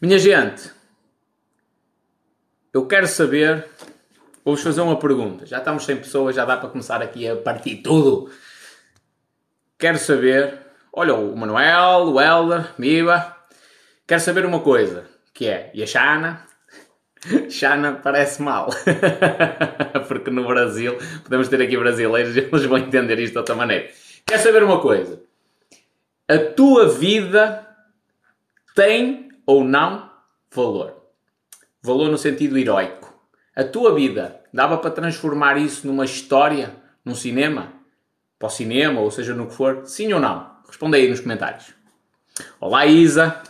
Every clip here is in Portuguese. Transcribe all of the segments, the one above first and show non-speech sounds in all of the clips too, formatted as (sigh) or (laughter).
Minha gente, eu quero saber. Vou-vos fazer uma pergunta. Já estamos sem pessoas, já dá para começar aqui a partir tudo. Quero saber. Olha, o Manuel, o Helder, Miba. Quero saber uma coisa, que é, e a Xana? (laughs) Xana parece mal. (laughs) Porque no Brasil, podemos ter aqui brasileiros eles vão entender isto de outra maneira. Quero saber uma coisa. A tua vida tem ou não valor? Valor no sentido heroico. A tua vida dava para transformar isso numa história, num cinema? Para o cinema, ou seja, no que for? Sim ou não? Responde aí nos comentários. Olá, Isa.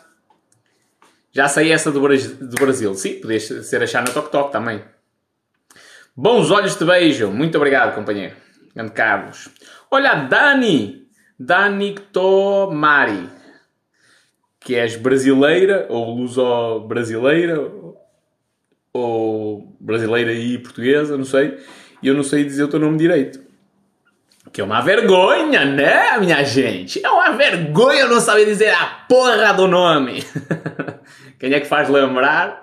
Já sei essa do, Brasil. Sim, podias ser achar na Tok Tok também. Bons olhos te beijo. Muito obrigado, companheiro. Grande Carlos. Olha, Dani. Dani Tomari. Que és brasileira, ou luso-brasileira, ou brasileira e portuguesa, não sei. E eu não sei dizer o teu nome direito. Que é uma vergonha, né, minha gente? É uma vergonha eu não saber dizer a porra do nome. (laughs) Quem é que faz lembrar?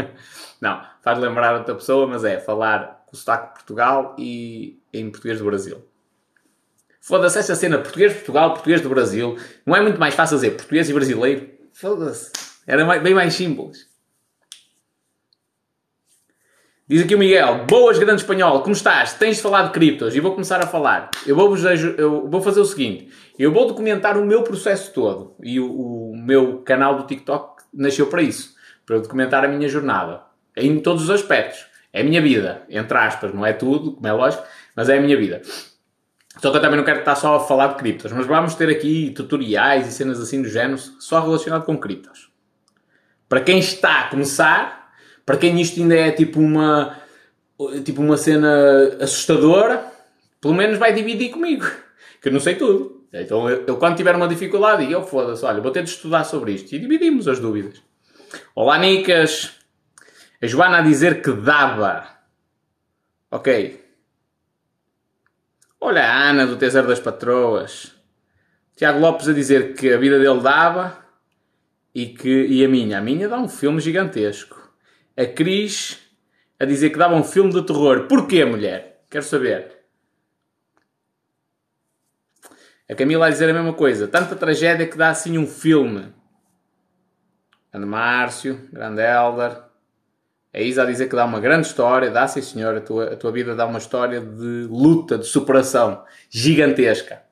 (laughs) não, faz lembrar outra pessoa, mas é falar com o sotaque de Portugal e em português do Brasil. Foda-se essa cena, português de Portugal, português do Brasil. Não é muito mais fácil dizer português e brasileiro? Foda-se. Era bem mais simples. Diz aqui o Miguel, boas grande espanhol, como estás? Tens de falar de criptos e vou começar a falar. Eu vou, eu vou fazer o seguinte, eu vou documentar o meu processo todo e o, o meu canal do TikTok nasceu para isso, para documentar a minha jornada, em todos os aspectos. É a minha vida, entre aspas, não é tudo, como é lógico, mas é a minha vida. Só que eu também não quero estar só a falar de criptos, mas vamos ter aqui tutoriais e cenas assim do género só relacionado com criptos. Para quem está a começar, para quem isto ainda é tipo uma, tipo uma cena assustadora, pelo menos vai dividir comigo, (laughs) que eu não sei tudo. Então eu, eu quando tiver uma dificuldade, eu foda-se, olha, vou ter de estudar sobre isto e dividimos as dúvidas. Olá, Nicas. A Joana a dizer que dava. Ok. Olha a Ana do Tesouro das Patroas. Tiago Lopes a dizer que a vida dele dava e que e a minha. A minha dá um filme gigantesco a Cris a dizer que dava um filme de terror. Porquê, mulher? Quero saber. A Camila a dizer a mesma coisa. Tanta tragédia que dá assim um filme. Grande Márcio, grande Elder. A Isa a dizer que dá uma grande história. Dá sim, senhor. A tua, a tua vida dá uma história de luta, de superação gigantesca.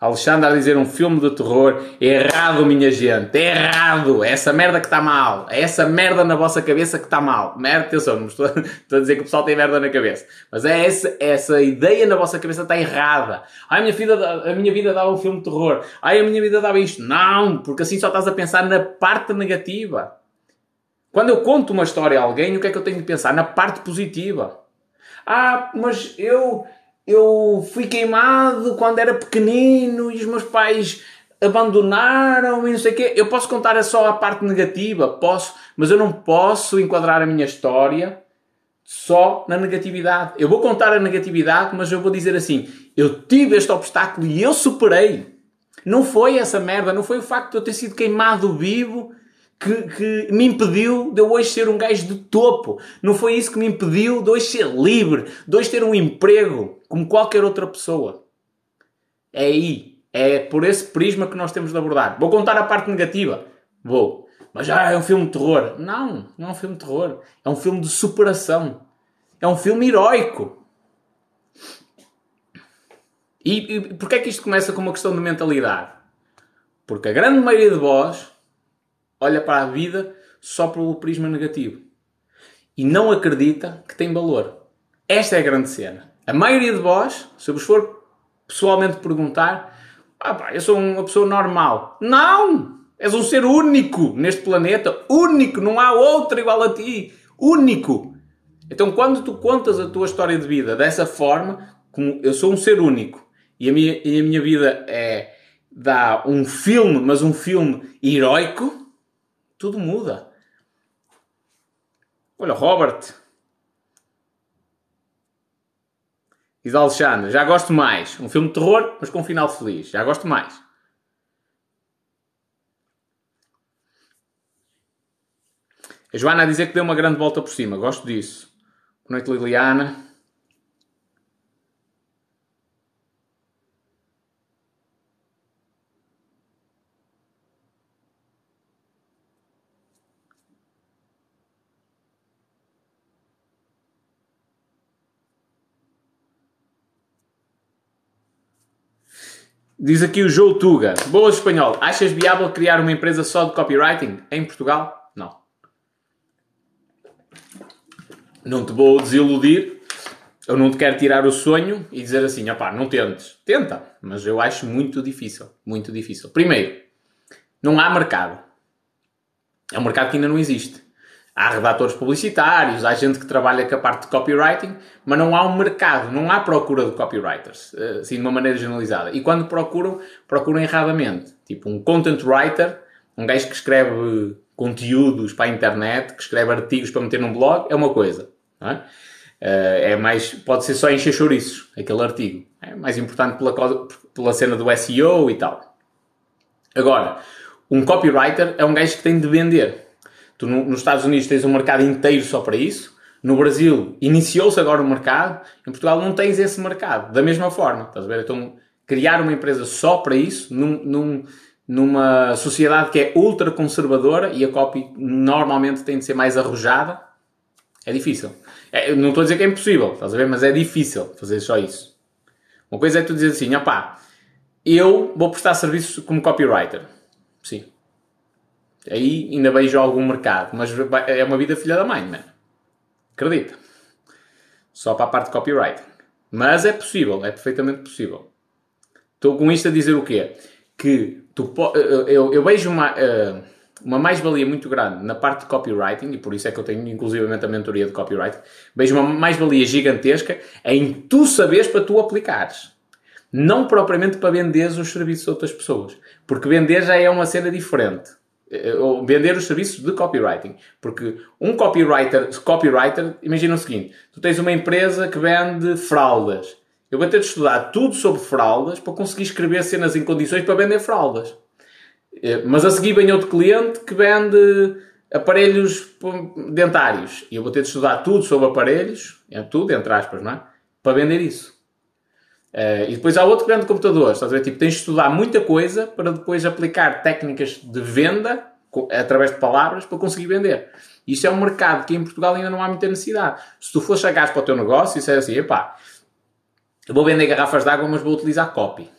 Alexandre a dizer um filme de terror. Errado, minha gente. Errado. É essa merda que está mal. É essa merda na vossa cabeça que está mal. Merda, atenção, não estou, (laughs) estou, a dizer que o pessoal tem merda na cabeça. Mas é essa, essa ideia na vossa cabeça está errada. Ai, a minha, vida, a minha vida dava um filme de terror. Ai, a minha vida dava isto. Não, porque assim só estás a pensar na parte negativa. Quando eu conto uma história a alguém, o que é que eu tenho de pensar? Na parte positiva. Ah, mas eu eu fui queimado quando era pequenino e os meus pais abandonaram e não sei o quê. Eu posso contar só a parte negativa, posso, mas eu não posso enquadrar a minha história só na negatividade. Eu vou contar a negatividade, mas eu vou dizer assim: eu tive este obstáculo e eu superei. Não foi essa merda, não foi o facto de eu ter sido queimado vivo que, que, me impediu de eu hoje ser um gajo de topo. Não foi isso que me impediu de hoje ser livre, de hoje ter um emprego como qualquer outra pessoa. É aí. É por esse prisma que nós temos de abordar. Vou contar a parte negativa? Vou. Mas já ah, é um filme de terror. Não, não é um filme de terror. É um filme de superação. É um filme heróico. E, e porquê é que isto começa com uma questão de mentalidade? Porque a grande maioria de vós olha para a vida só pelo prisma negativo e não acredita que tem valor. Esta é a grande cena. A maioria de vós, se vos for pessoalmente perguntar, ah, pá, eu sou uma pessoa normal. Não! És um ser único neste planeta. Único! Não há outro igual a ti. Único! Então, quando tu contas a tua história de vida dessa forma, como eu sou um ser único e a minha, e a minha vida é dá um filme, mas um filme heróico, tudo muda. Olha, Robert. Diz Alexandre, já gosto mais. Um filme de terror, mas com um final feliz. Já gosto mais. A Joana a dizer que deu uma grande volta por cima. Gosto disso. Boa noite, Liliana. Diz aqui o João Tuga. Boa espanhol. Achas viável criar uma empresa só de copywriting em Portugal? Não. Não te vou desiludir. Eu não te quero tirar o sonho e dizer assim, opá, não tentes. Tenta. Mas eu acho muito difícil. Muito difícil. Primeiro, não há mercado. É um mercado que ainda não existe. Há redatores publicitários, há gente que trabalha com a parte de copywriting, mas não há um mercado, não há procura de copywriters, eh, assim de uma maneira generalizada. E quando procuram, procuram erradamente. Tipo um content writer, um gajo que escreve conteúdos para a internet, que escreve artigos para meter num blog, é uma coisa. É? Eh, é? mais, pode ser só encher chouriços, aquele artigo. É mais importante pela, pela cena do SEO e tal. Agora, um copywriter é um gajo que tem de vender. Tu no, nos Estados Unidos tens um mercado inteiro só para isso. No Brasil iniciou-se agora o mercado. Em Portugal não tens esse mercado. Da mesma forma, estás a ver? Então, criar uma empresa só para isso, num, num, numa sociedade que é ultra conservadora e a copy normalmente tem de ser mais arrojada, é difícil. É, não estou a dizer que é impossível, estás a ver? Mas é difícil fazer só isso. Uma coisa é tu dizer assim, opá, eu vou prestar serviços como copywriter. Sim. Aí ainda vejo algum mercado, mas é uma vida filha da mãe, mano. Acredita. Só para a parte de copywriting. Mas é possível, é perfeitamente possível. Estou com isto a dizer o quê? Que tu, eu, eu vejo uma, eh, uma mais-valia muito grande na parte de copywriting, e por isso é que eu tenho inclusivamente a mentoria de copywriting, vejo uma mais-valia gigantesca em tu saberes para tu aplicares. Não propriamente para venderes os serviços de outras pessoas. Porque vender já é uma cena diferente. Eh, ou vender os serviços de copywriting. Porque um copywriter, copywriter, imagina o seguinte: tu tens uma empresa que vende fraldas. Eu vou ter de estudar tudo sobre fraldas para conseguir escrever cenas em condições para vender fraldas. Eh, mas a seguir vem outro cliente que vende aparelhos dentários. E eu vou ter de estudar tudo sobre aparelhos, é tudo, entre aspas, não é? Para vender isso. Uh, e depois há outro grande computador, estás a ver? Tipo, tens de estudar muita coisa para depois aplicar técnicas de venda através de palavras para conseguir vender. Isto é um mercado que em Portugal ainda não há muita necessidade. Se tu for chegar para o teu negócio e disser assim, epá, eu vou vender garrafas de água, mas vou utilizar copy.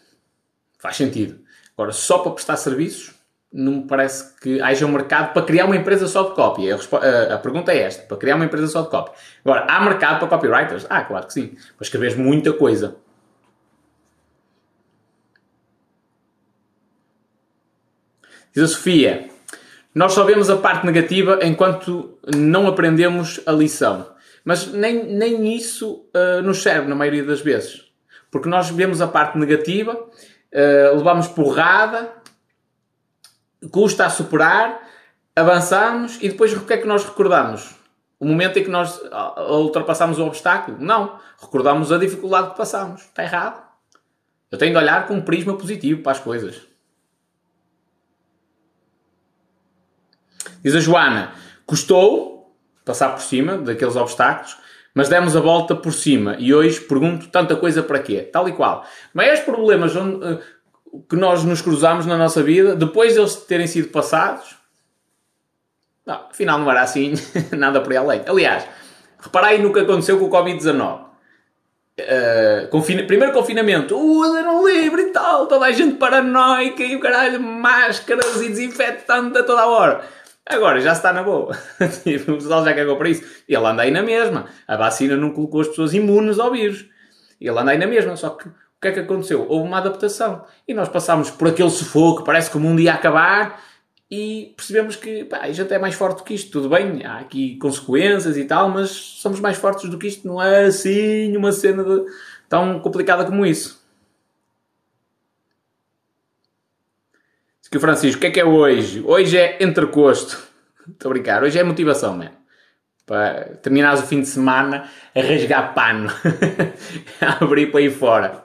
Faz sentido. Agora, só para prestar serviços, não me parece que haja um mercado para criar uma empresa só de copy. A, a, a, pergunta é esta: para criar uma empresa só de copy. Agora, há mercado para copywriters? Ah, claro que sim. Para escreveres muita coisa. Diz a Sofia: Nós só vemos a parte negativa enquanto não aprendemos a lição. Mas nem, nem isso uh, nos serve na maioria das vezes. Porque nós vemos a parte negativa, uh, levamos porrada, custa a superar, avançamos e depois o que é que nós recordamos? O momento em que nós ultrapassamos o obstáculo? Não. Recordamos a dificuldade que passamos. Está errado. Eu tenho de olhar com um prisma positivo para as coisas. Diz a Joana, custou passar por cima daqueles obstáculos, mas demos a volta por cima e hoje pergunto tanta coisa para quê? Tal e qual. Maiores problemas onde, uh, que nós nos cruzamos na nossa vida, depois deles terem sido passados, não, afinal não era assim, (laughs) nada por aí além. Aliás, repara aí no que aconteceu com o Covid-19. Uh, confina... Primeiro confinamento, o uh, livre e tal, toda a gente paranoica e o caralho, máscaras e desinfetante a toda a hora. Agora já está na boa. (laughs) Tipo, o pessoal já cagou para isso. Ele anda aí na mesma. A vacina não colocou as pessoas imunes ao vírus. Ele anda aí na mesma. Só que o que é que aconteceu? Houve uma adaptação. E nós passámos por aquele sufoco, parece que o mundo ia acabar. E percebemos que pá, a gente é mais forte do que isto. Tudo bem, há aqui consequências e tal, mas somos mais fortes do que isto. Não é assim uma cena de... tão complicada como isso. Que o Francisco, o que é que é hoje? Hoje é entrecosto. (laughs) Estou a brincar. Hoje é motivação, mano. Para terminares o fim de semana a rasgar pano. (laughs) a abrir para aí fora.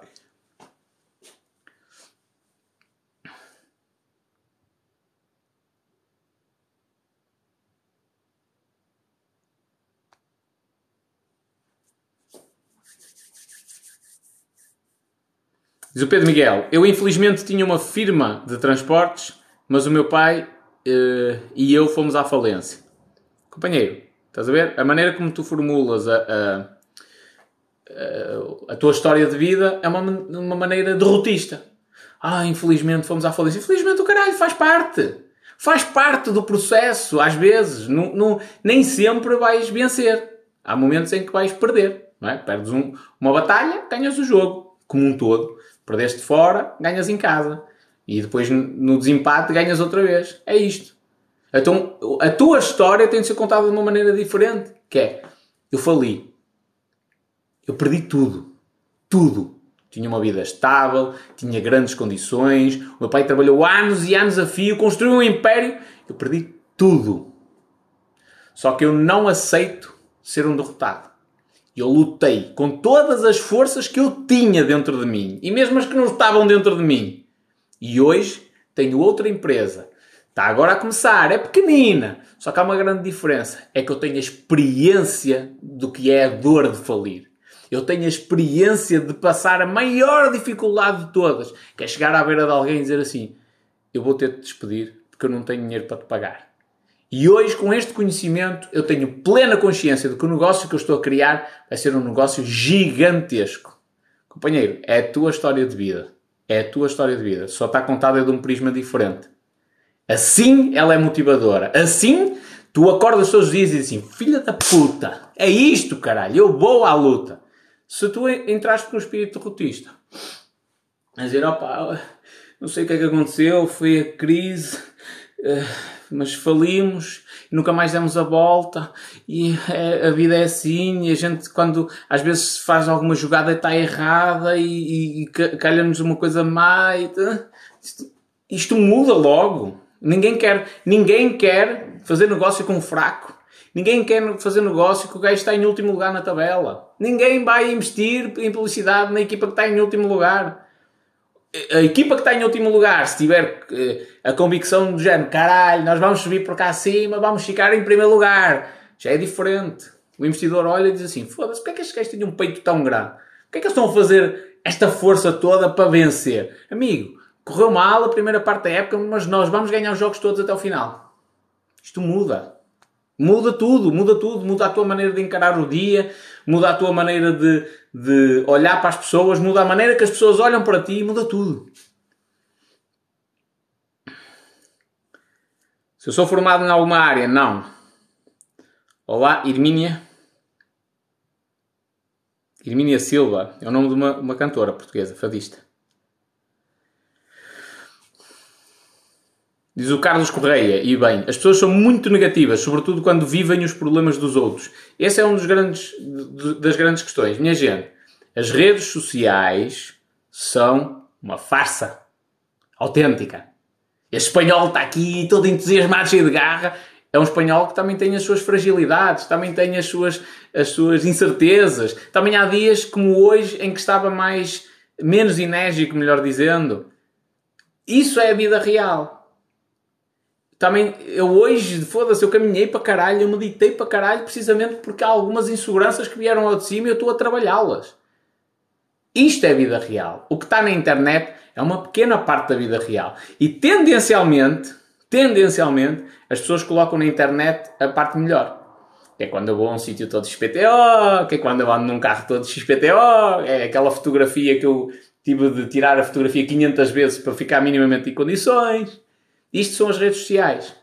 Diz o Pedro Miguel, eu infelizmente tinha uma firma de transportes, mas o meu pai uh, e eu fomos à falência. Companheiro, estás a ver? A maneira como tu formulas a, a, a, a tua história de vida é uma, uma maneira derrotista. Ah, infelizmente fomos à falência. Infelizmente o caralho faz parte. Faz parte do processo, às vezes. Não, nem sempre vais vencer. Há momentos em que vais perder. É? Perdes um, uma batalha, ganhas o jogo, como um todo. Perdeste fora, ganhas em casa. E depois no desempate ganhas outra vez. É isto. Então a tua história tem de ser contada de uma maneira diferente. Que é, eu fali. Eu perdi tudo. Tudo. Tinha uma vida estável, tinha grandes condições. O meu pai trabalhou anos e anos a fio, construiu um império. Eu perdi tudo. Só que eu não aceito ser um derrotado. Eu lutei com todas as forças que eu tinha dentro de mim e mesmo as que não estavam dentro de mim. E hoje tenho outra empresa. Está agora a começar, é pequenina. Só que há uma grande diferença: é que eu tenho a experiência do que é a dor de falir. Eu tenho a experiência de passar a maior dificuldade de todas, que é chegar à beira de alguém e dizer assim: Eu vou ter de despedir porque eu não tenho dinheiro para te pagar. E hoje, com este conhecimento, eu tenho plena consciência de que o negócio que eu estou a criar vai ser um negócio gigantesco. Companheiro, é a tua história de vida. É a tua história de vida. Só está contada de um prisma diferente. Assim ela é motivadora. Assim tu acordas todos os dias e dizes assim: Filha da puta, é isto, caralho, eu vou à luta. Se tu entraste com um espírito derrotista, a dizer: opa, não sei o que é que aconteceu, foi a crise. Uh, mas falimos, nunca mais demos a volta, e é, a vida é assim, e a gente quando às vezes faz alguma jogada está errada e, e calha-nos uma coisa má, e, isto, isto muda logo. Ninguém quer, ninguém quer fazer negócio com um fraco. Ninguém quer fazer negócio que o gajo está em último lugar na tabela. Ninguém vai investir em publicidade na equipa que está em último lugar a equipa que está em último lugar, se tiver uh, a convicção do género, caralho, nós vamos subir por cá acima, vamos ficar em primeiro lugar, já é diferente. O investidor olha e diz assim: foda-se, porque é que estes gajos têm um peito tão grande? Porquê é que eles estão a fazer esta força toda para vencer? Amigo, correu mal a primeira parte da época, mas nós vamos ganhar os jogos todos até o final. Isto muda. Muda tudo, muda tudo, muda a tua maneira de encarar o dia, muda a tua maneira de, de olhar para as pessoas, muda a maneira que as pessoas olham para ti, muda tudo. Se eu sou formado em alguma área, não. Olá, Irmínia. Irmínia Silva é o nome de uma, uma cantora portuguesa, fadista. Diz o Carlos Correia, e bem, as pessoas são muito negativas, sobretudo quando vivem os problemas dos outros. Esse é um dos grandes, das grandes questões. Minha gente, as redes sociais são uma farsa autêntica. Este espanhol está aqui todo entusiasmado, cheio de garra. É um espanhol que também tem as suas fragilidades, também tem as suas, as suas incertezas. Também há dias como hoje em que estava mais menos enérgico, melhor dizendo. Isso é a vida real. Também, eu hoje, foda-se, eu caminhei para caralho, eu meditei para caralho, precisamente porque há algumas inseguranças que vieram ao de cima e eu estou a trabalhá-las. Isto é vida real. O que está na internet é uma pequena parte da vida real. E tendencialmente, tendencialmente, as pessoas colocam na internet a parte melhor. Que é quando eu vou a um sítio todo XPTO, que é quando eu ando num carro todo XPTO, é aquela fotografia que eu tive de tirar a fotografia 500 vezes para ficar minimamente em condições. Isto são as redes sociais.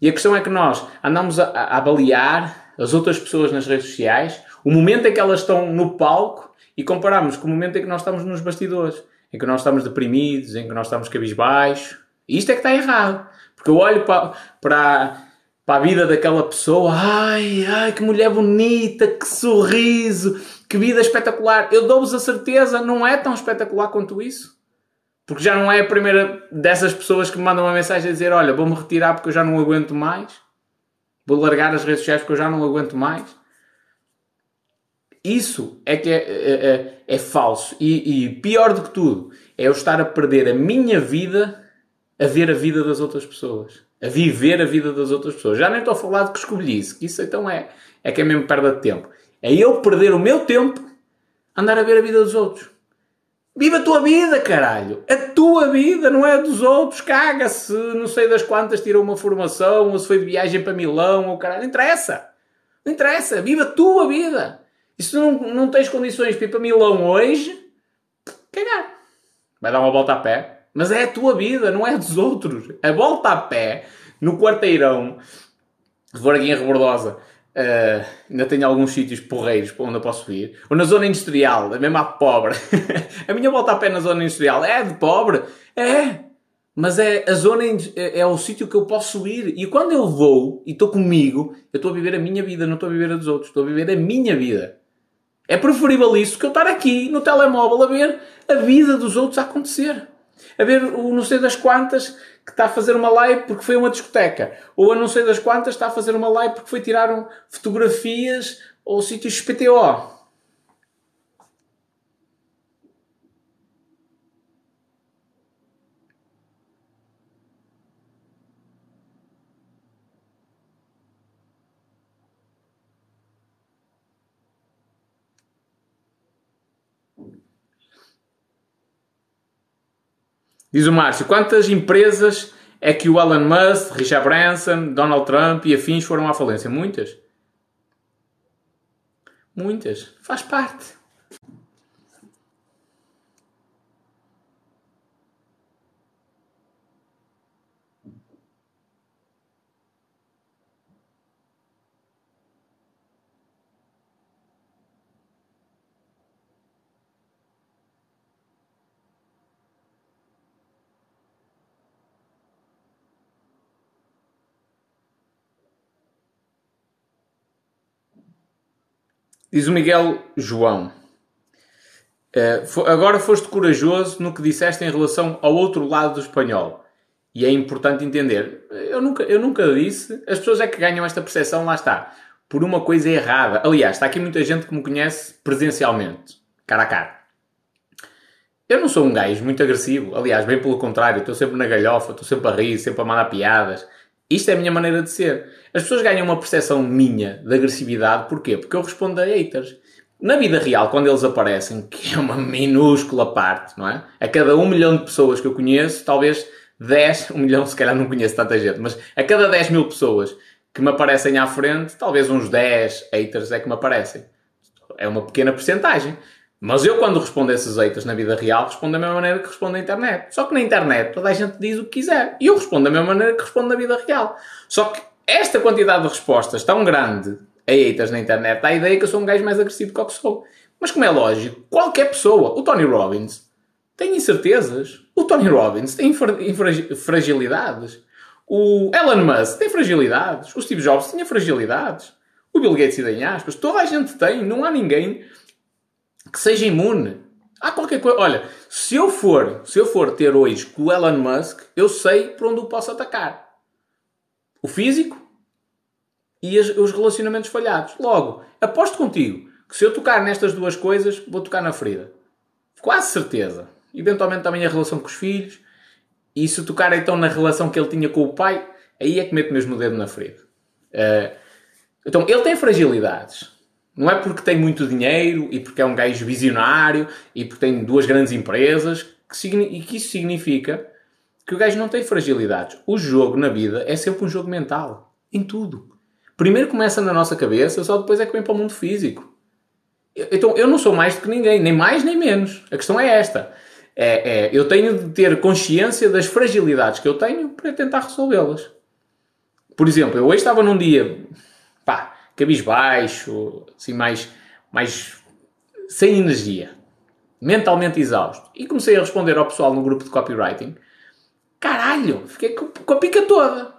E a questão é que nós andamos a, a avaliar as outras pessoas nas redes sociais, o momento em que elas estão no palco e comparamos com o momento em que nós estamos nos bastidores, em que nós estamos deprimidos, em que nós estamos cabisbaixo. E isto é que está errado. Porque eu olho para, para, para a vida daquela pessoa, ai, ai, que mulher bonita, que sorriso, que vida espetacular. Eu dou-vos a certeza, não é tão espetacular quanto isso. Porque já não é a primeira dessas pessoas que me mandam uma mensagem a dizer: Olha, vou-me retirar porque eu já não aguento mais. Vou largar as redes sociais porque eu já não aguento mais. Isso é que é, é, é, é falso. E, e, pior do que tudo, é eu estar a perder a minha vida a ver a vida das outras pessoas. A viver a vida das outras pessoas. Já nem estou a falar de que escolhi isso, que isso então é, é que é mesmo perda de tempo. É eu perder o meu tempo a andar a ver a vida dos outros. Viva a tua vida, caralho! A tua vida, não é a dos outros. Caga-se, não sei das quantas tirou uma formação, ou se foi de viagem para Milão, ou caralho. Não interessa. Não interessa. Viva a tua vida. E se não, não tens condições para ir para Milão hoje, cagar. Vai dar uma volta a pé. Mas é a tua vida, não é a dos outros. A volta a pé, no quarteirão, aqui em Rebordosa, Uh, ainda tenho alguns sítios porreiros para onde eu posso ir. Ou na zona industrial, mesmo à pobre. (laughs) a minha volta a pé na zona industrial é de pobre? É. Mas é a zona é, é o sítio que eu posso ir. E quando eu vou e estou comigo, eu estou a viver a minha vida, não estou a viver a dos outros. Estou a viver a minha vida. É preferível isso que eu estar aqui no telemóvel a ver a vida dos outros a acontecer. A ver o não sei das quantas que está a fazer uma live porque foi uma discoteca. Ou a não sei das quantas está a fazer uma live porque foi tirar fotografias ou sítios PTO. Diz o Márcio, quantas empresas é que o Elon Musk, Richard Branson, Donald Trump e afins foram à falência? Muitas. Muitas. Faz parte. Diz o Miguel João. Uh, agora foste corajoso no que disseste em relação ao outro lado do espanhol. E é importante entender. Eu nunca, eu nunca disse. As pessoas é que ganham esta percepção, lá está. Por uma coisa errada. Aliás, está aqui muita gente que me conhece presencialmente, cara a cara. Eu não sou um gajo muito agressivo. Aliás, bem pelo contrário. Estou sempre na galhofa, estou sempre a rir, sempre a mandar piadas. Isto é a minha maneira de ser. As pessoas ganham uma percepção minha de agressividade, porquê? Porque eu respondo a haters. Na vida real, quando eles aparecem, que é uma minúscula parte, não é? A cada um milhão de pessoas que eu conheço, talvez 10, um milhão se calhar não conheço tanta gente, mas a cada 10 mil pessoas que me aparecem à frente, talvez uns 10 haters é que me aparecem. É uma pequena porcentagem. Mas eu, quando respondo esses haters na vida real, respondo da mesma maneira que respondo na internet. Só que na internet toda a gente diz o que quiser. E eu respondo da mesma maneira que respondo na vida real. Só que esta quantidade de respostas tão grande a haters na internet dá a ideia que eu sou um gajo mais agressivo que o que sou. Mas como é lógico, qualquer pessoa, o Tony Robbins, tem incertezas. O Tony Robbins tem fragilidades. O Elon Musk tem fragilidades. O Steve Jobs tinha fragilidades. O Bill Gates e aspas. Toda a gente tem. Não há ninguém que seja imune. Há qualquer coisa. Olha, se eu for, se eu for ter hoje com o Elon Musk, eu sei por onde o posso atacar. O físico e as, os relacionamentos falhados. Logo, aposto contigo que se eu tocar nestas duas coisas, vou tocar na ferida. Quase certeza. Eventualmente também a relação com os filhos. E se tocar então na relação que ele tinha com o pai, aí é que meto mesmo o dedo na ferida. Uh, então, ele tem fragilidades. Não é porque tem muito dinheiro e porque é um gajo visionário e porque tem duas grandes empresas que, e que isso significa que o gajo não tem fragilidades. O jogo na vida é sempre um jogo mental. Em tudo. Primeiro começa na nossa cabeça, só depois é que vem para o mundo físico. Então eu não sou mais do que ninguém, nem mais nem menos. A questão é esta. É, é, eu tenho de ter consciência das fragilidades que eu tenho para tentar resolvê-las. Por exemplo, eu hoje estava num dia, cabisbaixo, assim, mais, mais sem energia, mentalmente exausto. E comecei a responder ao pessoal no grupo de copywriting. Caralho, fiquei com, a pica toda.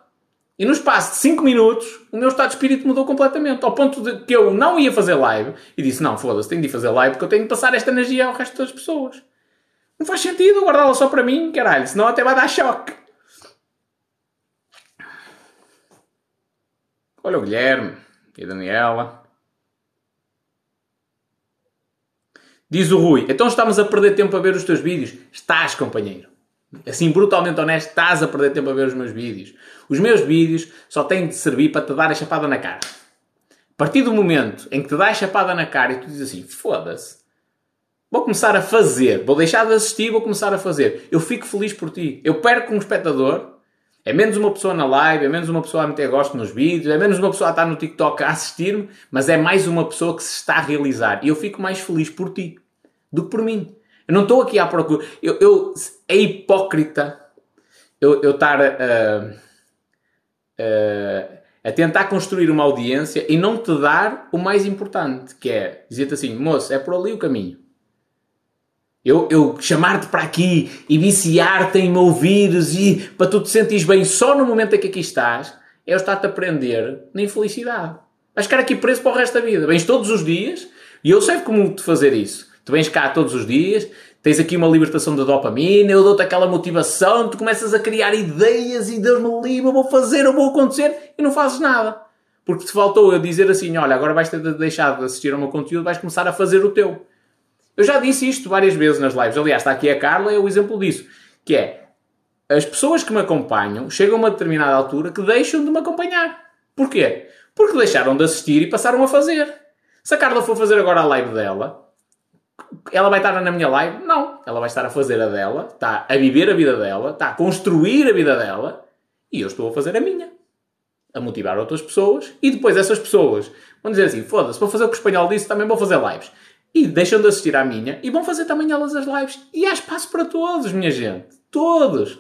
E no espaço de 5 minutos, o meu estado de espírito mudou completamente. Ao ponto de que eu não ia fazer live. E disse, não, foda-se, tenho de fazer live porque eu tenho de passar esta energia ao resto das pessoas. Não faz sentido guardá-la só para mim, caralho. Senão até vai dar choque. Olha o Guilherme. E a Daniela. Diz o Rui, então estamos a perder tempo a ver os teus vídeos? Estás, companheiro. Assim, brutalmente honesto, estás a perder tempo a ver os meus vídeos. Os meus vídeos só têm de servir para te dar a chapada na cara. A partir do momento em que te dá a chapada na cara e tu dizes assim, foda-se, Vou começar a fazer. Vou deixar de assistir, vou começar a fazer. Eu fico feliz por ti. Eu perco um espectador. É menos uma pessoa na live, é menos uma pessoa a meter gosto nos vídeos, é menos uma pessoa a estar no TikTok a assistir-me, mas é mais uma pessoa que se está a realizar. E eu fico mais feliz por ti do que por mim. Eu não estou aqui à procura. Eu, eu, é hipócrita eu, eu estar a, tentar construir uma audiência e não te dar o mais importante, que é dizer-te assim, moço, é por ali o caminho. Eu, eu chamar-te para aqui e viciar-te em me ouvires e para tu te sentires bem só no momento em que aqui estás, é eu estar-te a prender na infelicidade. Vais ficar aqui preso para o resto da vida. Vens todos os dias e eu sei como te fazer isso. Tu vens cá todos os dias, tens aqui uma libertação da dopamina, eu dou-te aquela motivação, tu começas a criar ideias e Deus me livre, eu vou fazer, eu vou acontecer e não fazes nada. Porque te faltou eu dizer assim: olha, agora vais ter de deixar de assistir ao meu conteúdo, vais começar a fazer o teu. Eu já disse isto várias vezes nas lives. Aliás, está aqui a Carla, é o exemplo disso. Que é, as pessoas que me acompanham chegam a uma determinada altura que deixam de me acompanhar. Porquê? Porque deixaram de assistir e passaram a fazer. Se a Carla for fazer agora a live dela, ela vai estar na minha live? Não. Ela vai estar a fazer a dela, está a viver a vida dela, está a construir a vida dela e eu estou a fazer a minha. A motivar outras pessoas e depois essas pessoas vão dizer assim: foda-se, vou fazer o que o espanhol disse, também vou fazer lives e deixam de assistir à minha e vão fazer também elas as lives. E há espaço para todos, minha gente. Todos.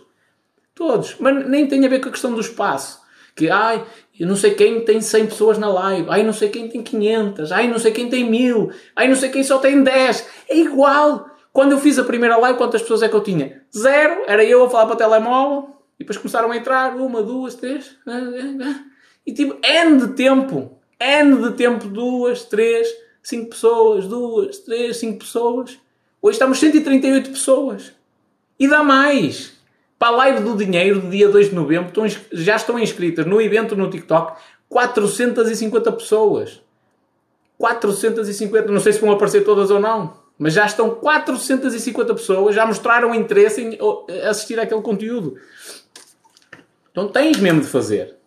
Todos. Mas nem tem a ver com a questão do espaço. Que, ai, eu não sei quem tem 100 pessoas na live. Ai, não sei quem tem 500. Ai, não sei quem tem 1000. Ai, não sei quem só tem 10. É igual. Quando eu fiz a primeira live, quantas pessoas é que eu tinha? Zero. Era eu a falar para o telemóvel. E depois começaram a entrar. Uma, duas, três. E tipo, N de tempo. N de tempo. Duas, três 5 pessoas, 2, 3, 5 pessoas. Hoje estamos 138 pessoas. E dá mais. Para a live do dinheiro, do dia 2 de novembro, já estão inscritas no evento no TikTok 450 pessoas. 450, não sei se vão aparecer todas ou não, mas já estão 450 pessoas, já mostraram interesse em assistir àquele conteúdo. Então tens mesmo de fazer.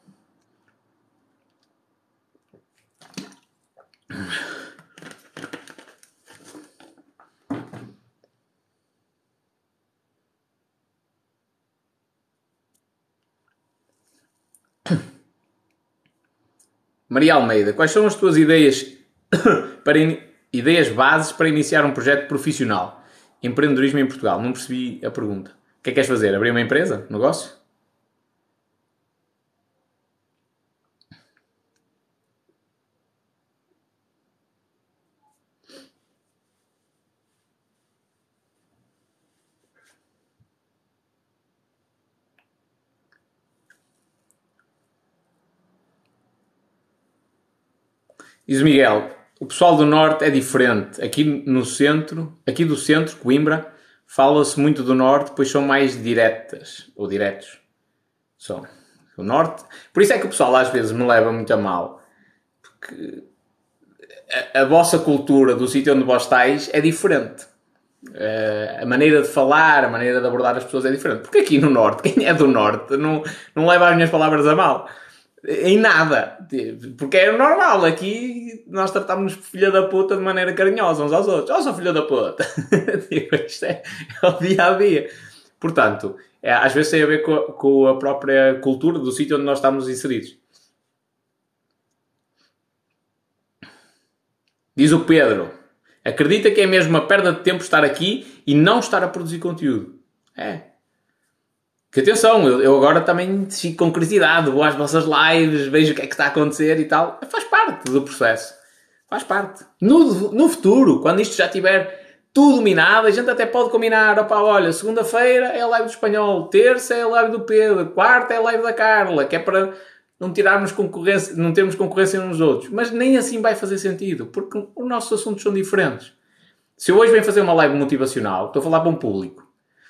Maria Almeida, quais são as tuas ideias (coughs) para in... ideias bases para iniciar um projeto profissional? Empreendedorismo em Portugal. Não percebi a pergunta. O que é que queres fazer? Abrir uma empresa? Negócio? Diz o Miguel, o pessoal do Norte é diferente. Aqui no centro, aqui do centro, Coimbra, fala-se muito do Norte, pois são mais diretas, ou diretos. São. O Norte... Por isso é que o pessoal às vezes me leva muito a mal. Porque a, a vossa cultura do sítio onde vós estáis é diferente. Uh, a maneira de falar, a maneira de abordar as pessoas é diferente. Porque aqui no Norte, (laughs) quem é do Norte não, não leva as minhas palavras a mal em nada. Porque é normal, aqui nós tratamos filha da puta de maneira carinhosa uns aos outros. Oh, sou filha da puta! (laughs) isto é, é, o dia a dia. Portanto, é, às vezes tem a ver com a, com a própria cultura do sítio onde nós estamos inseridos. Diz o Pedro: acredita que é mesmo uma perda de tempo estar aqui e não estar a produzir conteúdo. É, que atenção, eu, eu, agora também fico com curiosidade, vou às vossas lives, vejo o que é que está a acontecer e tal. Faz parte do processo. Faz parte. No, no futuro, quando isto já tiver tudo dominado, a gente até pode combinar, opa, olha, segunda-feira é a live do espanhol, terça é a live do Pedro, quarta é a live da Carla, que é para não tirarmos concorrência, não termos concorrência uns outros. Mas nem assim vai fazer sentido, porque os nossos assuntos são diferentes. Se eu hoje venho fazer uma live motivacional, estou a falar para um público.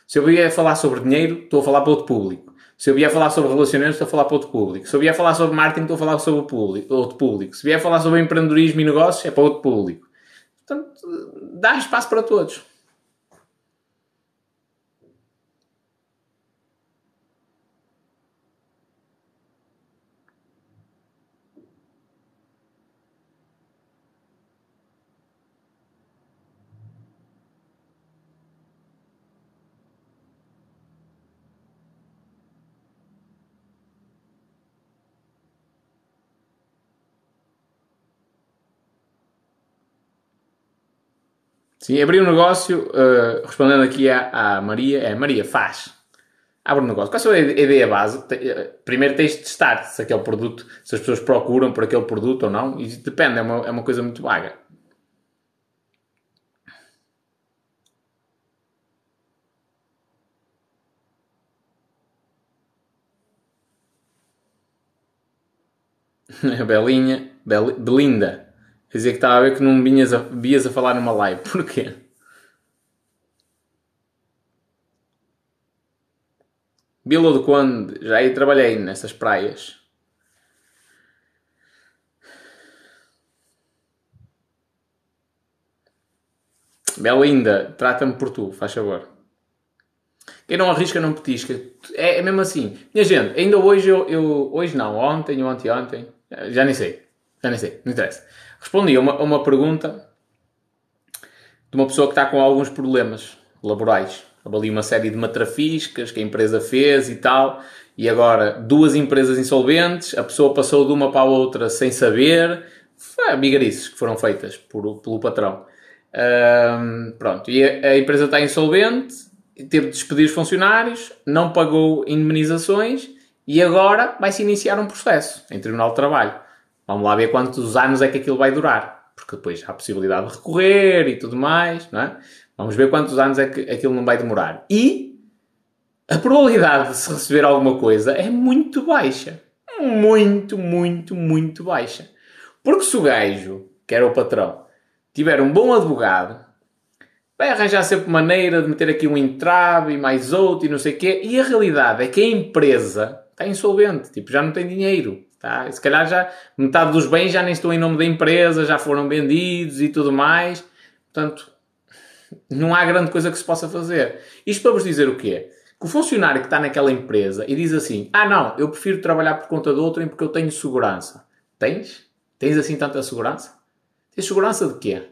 Se eu vier falar sobre dinheiro, estou a falar para outro público. Se eu vier falar sobre relacionamentos, estou a falar para outro público. Se eu vier falar sobre marketing, estou a falar sobre público, outro público. Se vier falar sobre empreendedorismo e negócios, é para outro público. Portanto, dá espaço para todos. Sim, abrir um negócio, uh, respondendo aqui à, à, Maria, é Maria, faz. Abre um negócio. Qual é a ideia base? Eh, primeiro tens de testar se aquele produto, se as pessoas procuram por aquele produto ou não, e depende, é uma, é uma coisa muito vaga. (laughs) Belinha, Bel, Belinda. Quer dizer que estava a ver que não vinhas a, vinhas a falar numa live. (laughs) Porquê? Vila do Conde, já aí trabalhei nessas praias. Belinda, trata-me por tu, faz favor. Quem não arrisca não petisca. É, é mesmo assim. Minha gente, ainda hoje eu, eu, Hoje não, ontem ou anteontem. Já nem sei. Já nem sei, não interessa. Respondi a uma, a uma pergunta de uma pessoa que está com alguns problemas laborais. Ali uma série de matrafiscas que a empresa fez e tal, e agora duas empresas insolventes, a pessoa passou de uma para a outra sem saber. Foi que foram feitas por, pelo patrão. Um, pronto, e a, a, empresa está insolvente, teve de despedir os funcionários, não pagou indemnizações e agora vai-se iniciar um processo em Tribunal de Trabalho. Vamos lá ver quantos anos é que aquilo vai durar, porque depois há a possibilidade de recorrer e tudo mais, não é? Vamos ver quantos anos é que aquilo não vai demorar. E a probabilidade de se receber alguma coisa é muito baixa. Muito, muito, muito baixa. Porque se o gajo, que era o patrão, tiver um bom advogado, vai arranjar sempre maneira de meter aqui um entrave e mais outro e não sei o quê. E a realidade é que a empresa está insolvente, tipo, já não tem dinheiro. Tá? Se calhar já metade dos bens já nem estão em nome da empresa, já foram vendidos e tudo mais. Portanto, não há grande coisa que se possa fazer. Isto para vos dizer o quê? Que o funcionário que está naquela empresa e diz assim: Ah, não, eu prefiro trabalhar por conta de outrem porque eu tenho segurança. Tens? Tens assim tanta segurança? Tens segurança de quê?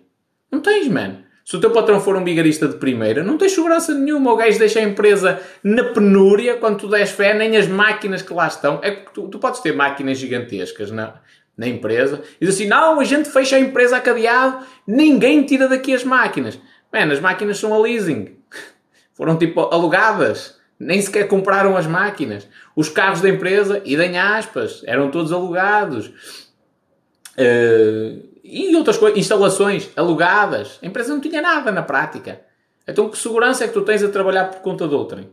Não tens, man. Se o teu patrão for um vigarista de primeira, não tens segurança nenhuma. O gajo deixa a empresa na penúria quando tu des fé, nem as máquinas que lá estão. É que tu, tu podes ter máquinas gigantescas na, na empresa e diz assim: não, a gente fecha a empresa a cadeado, ninguém tira daqui as máquinas. Man, as máquinas são a leasing. (laughs) Foram tipo alugadas. Nem sequer compraram as máquinas. Os carros da empresa, idem aspas, eram todos alugados. Uh, e outras coisas, instalações alugadas. A empresa não tinha nada na prática. Então que segurança é que tu tens a trabalhar por conta de outrem?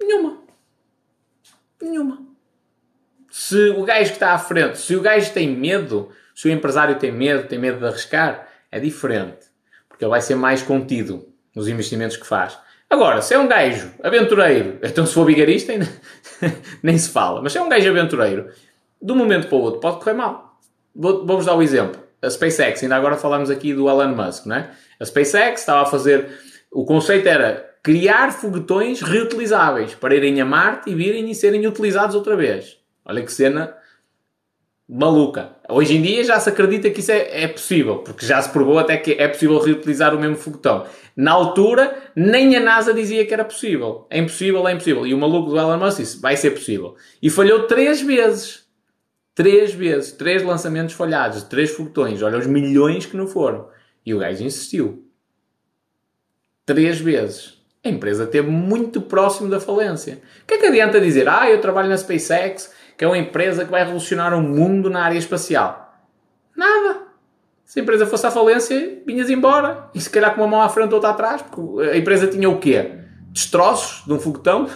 Nenhuma. Nenhuma. Se o gajo que está à frente, se o gajo tem medo, se o empresário tem medo, tem medo de arriscar, é diferente. Porque ele vai ser mais contido nos investimentos que faz. Agora, se é um gajo aventureiro, (laughs) então se for vigarista, ainda (laughs) nem se fala, mas se é um gajo aventureiro, de um momento para o outro pode correr mal. Vou-vos dar um exemplo. A SpaceX, ainda agora falamos aqui do Elon Musk, não é? A SpaceX estava a fazer. O conceito era criar foguetões reutilizáveis para irem a Marte e virem e serem utilizados outra vez. Olha que cena maluca. Hoje em dia já se acredita que isso é, é, possível, porque já se provou até que é possível reutilizar o mesmo foguetão. Na altura, nem a NASA dizia que era possível. É impossível, é impossível. E o maluco do Elon Musk disse, vai ser possível. E falhou três vezes. Três vezes. Três lançamentos falhados. Três foguetões. Olha os milhões que não foram. E o gajo insistiu. Três vezes. A empresa esteve muito próximo da falência. O que é que adianta dizer, ah, eu trabalho na SpaceX que é uma empresa que vai revolucionar o mundo na área espacial. Nada. Se a empresa fosse à falência, vinhas embora. E se calhar com uma mão à frente ou outra atrás, porque a empresa tinha o quê? Destroços de um foguetão?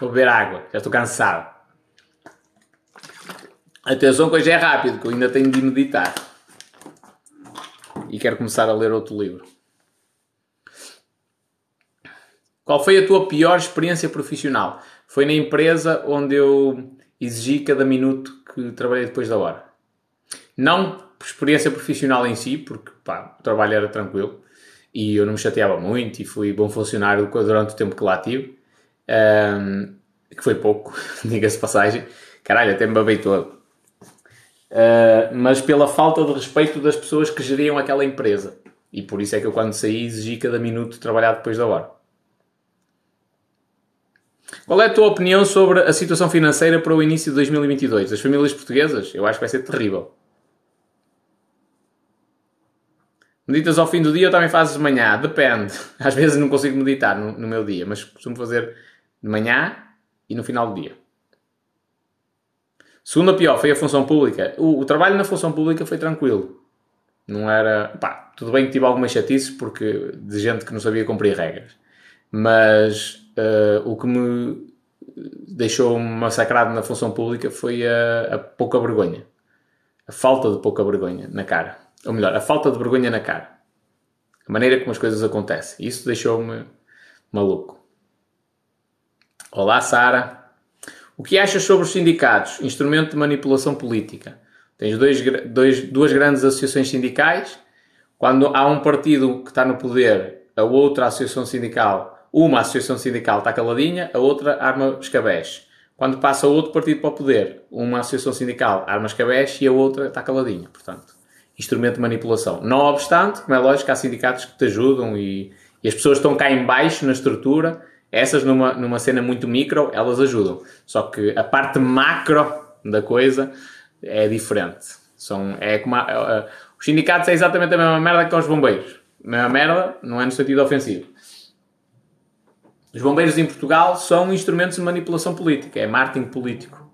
Vou beber água, já estou cansado. Atenção que hoje é rápido, que eu ainda tenho de meditar. e quero começar a ler outro livro. Qual foi a tua pior experiência profissional? Foi na empresa onde eu exigi cada minuto que trabalhei depois da hora. Não por experiência profissional em si, porque pá, o trabalho era tranquilo e eu não me chateava muito e fui bom funcionário durante o tempo que lá tive, um, que foi pouco, (laughs) diga-se passagem. Caralho, até me babei todo. Uh, mas pela falta de respeito das pessoas que geriam aquela empresa. E por isso é que eu, quando saí, exigi cada minuto de trabalhar depois da hora. Qual é a tua opinião sobre a situação financeira para o início de 2022? Das famílias portuguesas? Eu acho que vai ser terrível. Meditas ao fim do dia ou também fazes de manhã? Depende. Às vezes não consigo meditar no, no meu dia, mas costumo fazer de manhã e no final do dia. Segunda pior foi a função pública. O, o, trabalho na função pública foi tranquilo. Não era. Pá, tudo bem que tive algumas chatices porque, de gente que não sabia cumprir regras. Mas uh, o que me deixou massacrado na função pública foi a, a, pouca vergonha. A falta de pouca vergonha na cara. Ou melhor, a falta de vergonha na cara. A maneira como as coisas acontecem. Isso deixou-me maluco. Olá, Sara. O que achas sobre os sindicatos? Instrumento de manipulação política. Tens dois, dois, duas grandes associações sindicais. Quando há um partido que está no poder, a outra associação sindical uma associação sindical está caladinha, a outra arma escabeche. Quando passa outro partido para o poder, uma associação sindical arma escabeche e a outra está caladinha. Portanto, instrumento de manipulação. Não obstante, como é lógico, há sindicatos que te ajudam e, e as pessoas estão cá em baixo na estrutura. Essas, numa, numa cena muito micro, elas ajudam. Só que a parte macro da coisa é diferente. São, é como a, a, os sindicatos é exatamente a mesma merda que os bombeiros. A mesma merda, não é no sentido ofensivo. Os bombeiros em Portugal são instrumentos de manipulação política, é marketing político.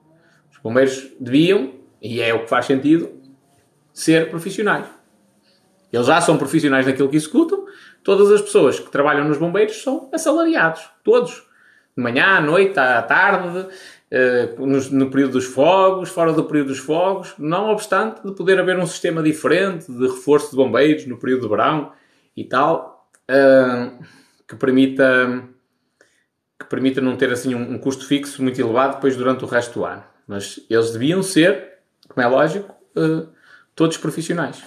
Os bombeiros deviam, e é o que faz sentido, ser profissionais. Eles já são profissionais naquilo que executam. Todas as pessoas que trabalham nos bombeiros são assalariados. Todos. De manhã, à noite, à tarde, eh, no, período dos fogos, fora do período dos fogos. Não obstante de poder haver um sistema diferente de reforço de bombeiros no período de verão e tal, eh, que permita que permita não ter assim um, custo fixo muito elevado depois durante o resto do ano. Mas eles deviam ser, como é lógico, uh, todos profissionais.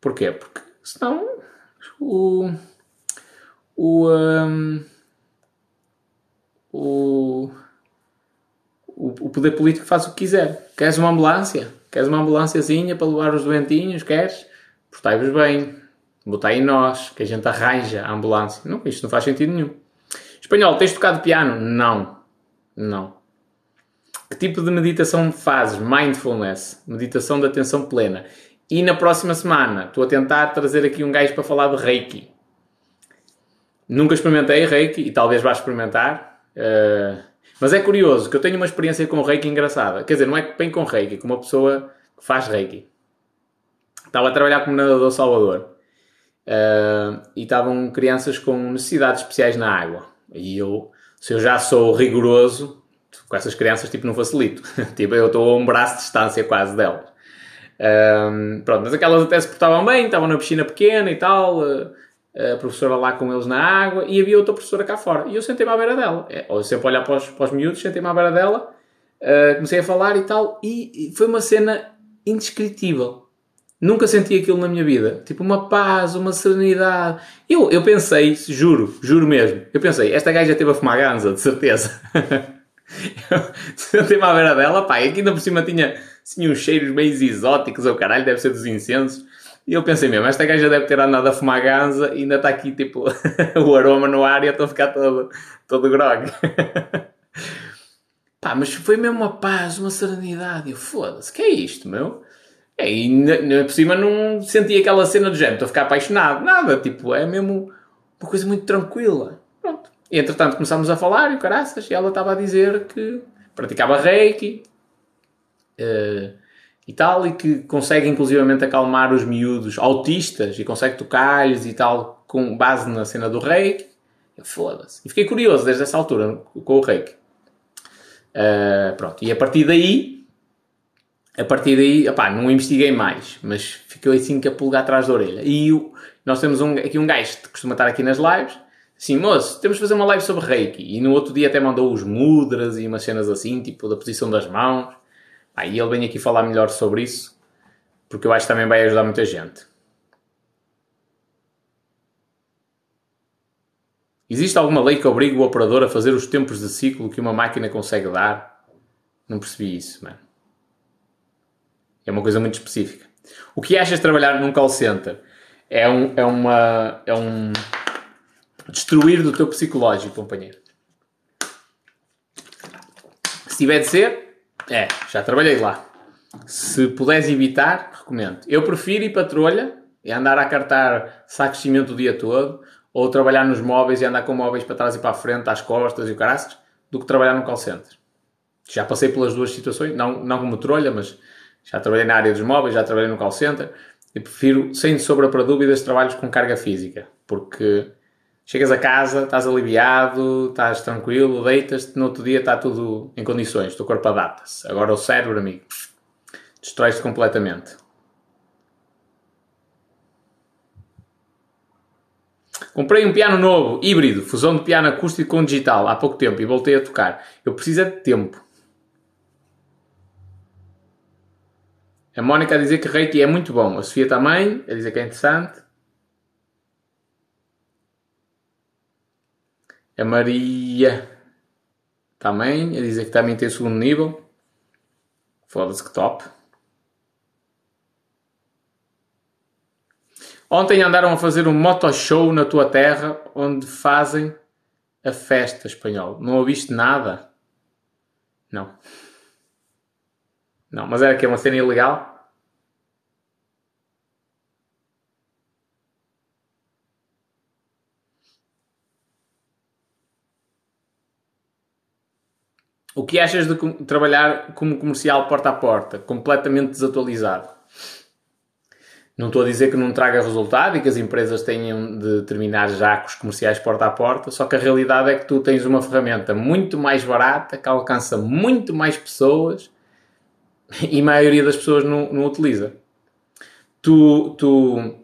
Porquê? Porque senão o, o, um, o, o poder político faz o que quiser. Queres uma ambulância? Queres uma ambulânciazinha para levar os doentinhos? Queres? Portai-vos bem botar em nós, que a gente arranja a ambulância. Não, isto não faz sentido nenhum. Espanhol, tens tocado piano? Não. Não. Que tipo de meditação fazes? Mindfulness. Meditação de atenção plena. E na próxima semana estou a tentar trazer aqui um gajo para falar de Reiki. Nunca experimentei Reiki e talvez vá experimentar. Uh, mas é curioso que eu tenho uma experiência com Reiki engraçada. Quer dizer, não é bem com Reiki, com uma pessoa que faz Reiki. Estava a trabalhar como nadador Salvador. Uh, e estavam crianças com necessidades especiais na água. E eu, se eu já sou rigoroso, com essas crianças, tipo, não facilito. (laughs) tipo, eu estou a um braço de distância quase delas. Um, pronto, mas aquelas até se portavam bem, estavam na piscina pequena e tal, a professora lá com eles na água, e havia outra professora cá fora. E eu sentei-me à beira dela. É, ou sempre olhar para os, para os miúdos, sentei-me à beira dela, uh, comecei a falar e tal, e, foi uma cena indescritível. Nunca senti aquilo na minha vida. Tipo, uma paz, uma serenidade. Eu, eu pensei, juro, juro mesmo. Eu pensei, esta gaja teve a fumar ganza, de certeza. (laughs) eu teve à beira dela, pá, e aqui ainda por cima tinha, tinha uns cheiros meio exóticos, ou oh, caralho, deve ser dos incensos. E eu pensei mesmo, esta gaja deve ter andado a fumar ganza e ainda está aqui, tipo, (laughs) o aroma no ar e eu estou a ficar todo, todo grog. (laughs) pá, mas foi mesmo uma paz, uma serenidade. Eu, foda-se, que é isto, meu? É, e por cima não senti aquela cena do género, estou a ficar apaixonado, nada, tipo, é mesmo uma coisa muito tranquila. Pronto. E entretanto começámos a falar e caraças, e ela estava a dizer que praticava reiki uh, e tal, e que consegue inclusivamente acalmar os miúdos autistas e consegue tocar-lhes e tal, com base na cena do reiki. Foda-se. E fiquei curioso desde essa altura com o reiki. Uh, pronto, e a partir daí a partir daí, opá, não investiguei mais, mas fiquei assim com a pulga atrás da orelha. E o, nós temos um, aqui um gajo que costuma estar aqui nas lives, assim, moço, temos de fazer uma live sobre Reiki. E no outro dia até mandou os mudras e umas cenas assim, tipo da posição das mãos. Aí ele vem aqui falar melhor sobre isso, porque eu acho que também vai ajudar muita gente. Existe alguma lei que obrigue o operador a fazer os tempos de ciclo que uma máquina consegue dar? Não percebi isso, mano. É uma coisa muito específica. O que achas de trabalhar num call center? É um, é uma, é um destruir do teu psicológico, companheiro. Se tiver de ser, é, já trabalhei lá. Se puderes evitar, recomendo. Eu prefiro ir para trolha e andar a cartar sacos de cimento o dia todo, ou trabalhar nos móveis e andar com móveis para trás e para a frente, às costas e o caraças, do que trabalhar num call center. Já passei pelas duas situações, não, não como trolha, mas já trabalhei na área dos móveis, já trabalhei no call center e prefiro, sem sobra para dúvidas, trabalhos com carga física, porque chegas a casa, estás aliviado, estás tranquilo, deitas-te, no outro dia está tudo em condições, o teu corpo adapta-se. Agora o cérebro, amigo, destrói-se completamente. Comprei um piano novo, híbrido, fusão de piano acústico com digital, há pouco tempo e voltei a tocar. Eu preciso é de tempo. A Mónica a dizer que Reiki é muito bom. A Sofia também, a dizer que é interessante. A Maria também, a dizer que também tem segundo nível. Foda-se que top. Ontem andaram a fazer um motoshow na tua terra onde fazem a festa espanhol. Não ouviste nada? Não. Não, mas era que é uma cena ilegal? O que achas de trabalhar como comercial porta a porta, completamente desatualizado? Não estou a dizer que não traga resultado e que as empresas tenham de terminar já com os comerciais porta a porta, só que a realidade é que tu tens uma ferramenta muito mais barata, que alcança muito mais pessoas e a maioria das pessoas não, não utiliza. Tu, tu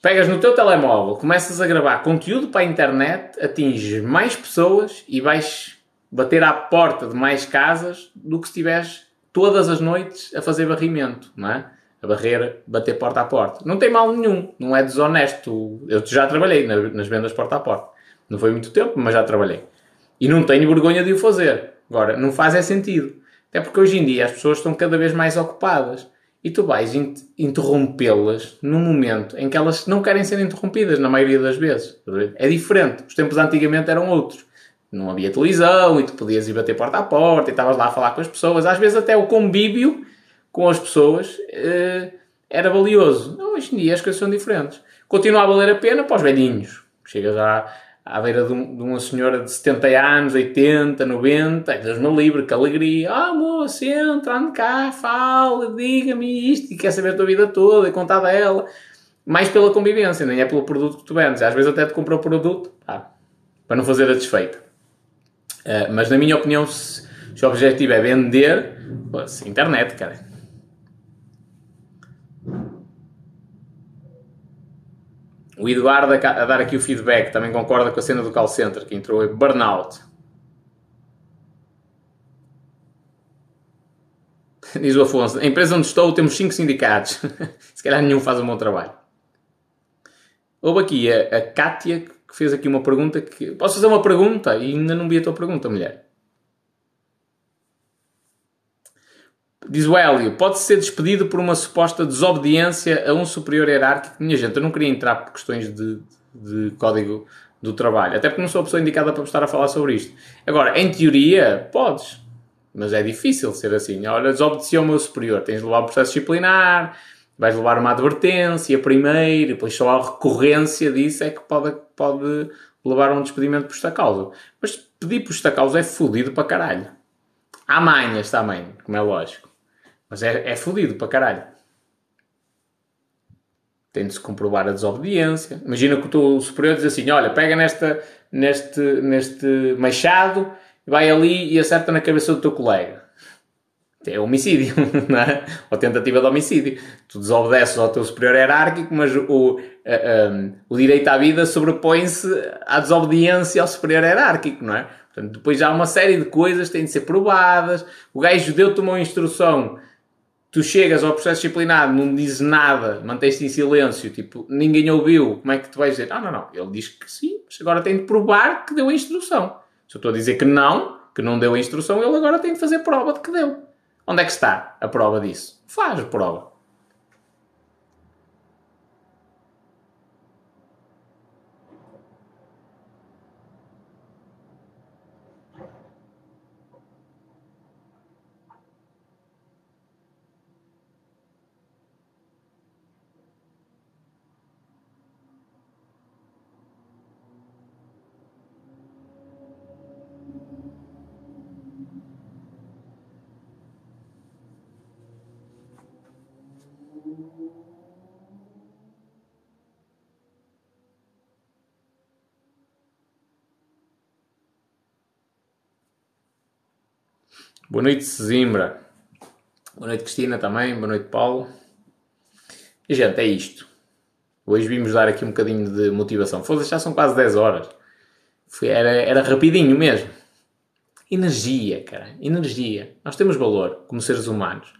pegas no teu telemóvel, começas a gravar conteúdo para a internet, atinges mais pessoas e vais bater à porta de mais casas do que se estiveres todas as noites a fazer barrimento, não é? A barreira, bater porta a porta. Não tem mal nenhum, não é desonesto. Eu já trabalhei nas vendas porta a porta. Não foi muito tempo, mas já trabalhei. E não tenho vergonha de o fazer. Agora, não faz é sentido. Até porque hoje em dia as pessoas estão cada vez mais ocupadas. E tu vais interrompê-las no momento em que elas não querem ser interrompidas, na maioria das vezes. É diferente. Os tempos antigamente eram outros. Não havia televisão e tu podias ir bater porta a porta e estavas lá a falar com as pessoas. Às vezes até o convívio com as pessoas uh, era valioso. Hoje em dia as coisas são diferentes. Continua a valer a pena para os velhinhos. Chegas à, à beira de, um, de, uma senhora de 70 anos, 80, 90, Deus me livre, que alegria. Ah, moça, entra, ande cá, fala, diga-me isto, e quer saber a tua vida toda e contar dela. Mais pela convivência, nem é pelo produto que tu vendes. Às vezes até te compra o produto para não fazer a desfeita. Uh, mas na minha opinião, se, se, o objetivo é vender, se internet, cara. O Eduardo a, a dar aqui o feedback também concorda com a cena do call center que entrou em burnout. (laughs) Diz o Afonso, a empresa onde estou temos 5 sindicatos. (laughs) Se calhar nenhum faz um bom trabalho. Houve aqui a, a Kátia que fez aqui uma pergunta que. Posso fazer uma pergunta? E ainda não vi a tua pergunta, mulher. Diz o Hélio, pode ser despedido por uma suposta desobediência a um superior hierárquico? Minha gente, eu não queria entrar por questões de, de código do trabalho, até porque não sou a pessoa indicada para estar a falar sobre isto. Agora, em teoria, podes, mas é difícil ser assim. Olha, desobedeci ao meu superior, tens de levar um processo disciplinar, vais levar uma advertência primeiro, depois só a recorrência disso é que pode, pode levar a um despedimento por esta causa. Mas pedir por esta causa é fodido para caralho. Há manhas também, como é lógico. Mas é, é fodido para caralho. Tem de se comprovar a desobediência. Imagina que o teu superior diz assim: olha, pega nesta, neste, neste machado, vai ali e acerta na cabeça do teu colega. É homicídio, (laughs) é? Ou tentativa de homicídio. Tu desobedeces ao teu superior hierárquico, mas o, uh, o direito à vida sobrepõe-se à desobediência ao superior hierárquico, não é? Portanto, depois há uma série de coisas que têm de ser provadas. O gajo deu-te uma instrução, tu chegas ao processo disciplinar, não dizes nada, mantens-te em silêncio, tipo, ninguém ouviu, como é que tu vais dizer? Ah, não, não, ele diz que sim, mas agora tem de provar que deu a instrução. Se eu estou a dizer que não, que não deu a instrução, ele agora tem de fazer prova de que deu. Onde é que está a prova disso? Faz a prova. Boa noite, Zimbra. Boa noite, Cristina, também. Boa noite, Paulo. E, gente, é isto. Hoje vimos dar aqui um bocadinho de motivação. Foda-se, já são quase 10 horas. Foi, era, era rapidinho mesmo. Energia, cara. Energia. Nós temos valor como seres humanos.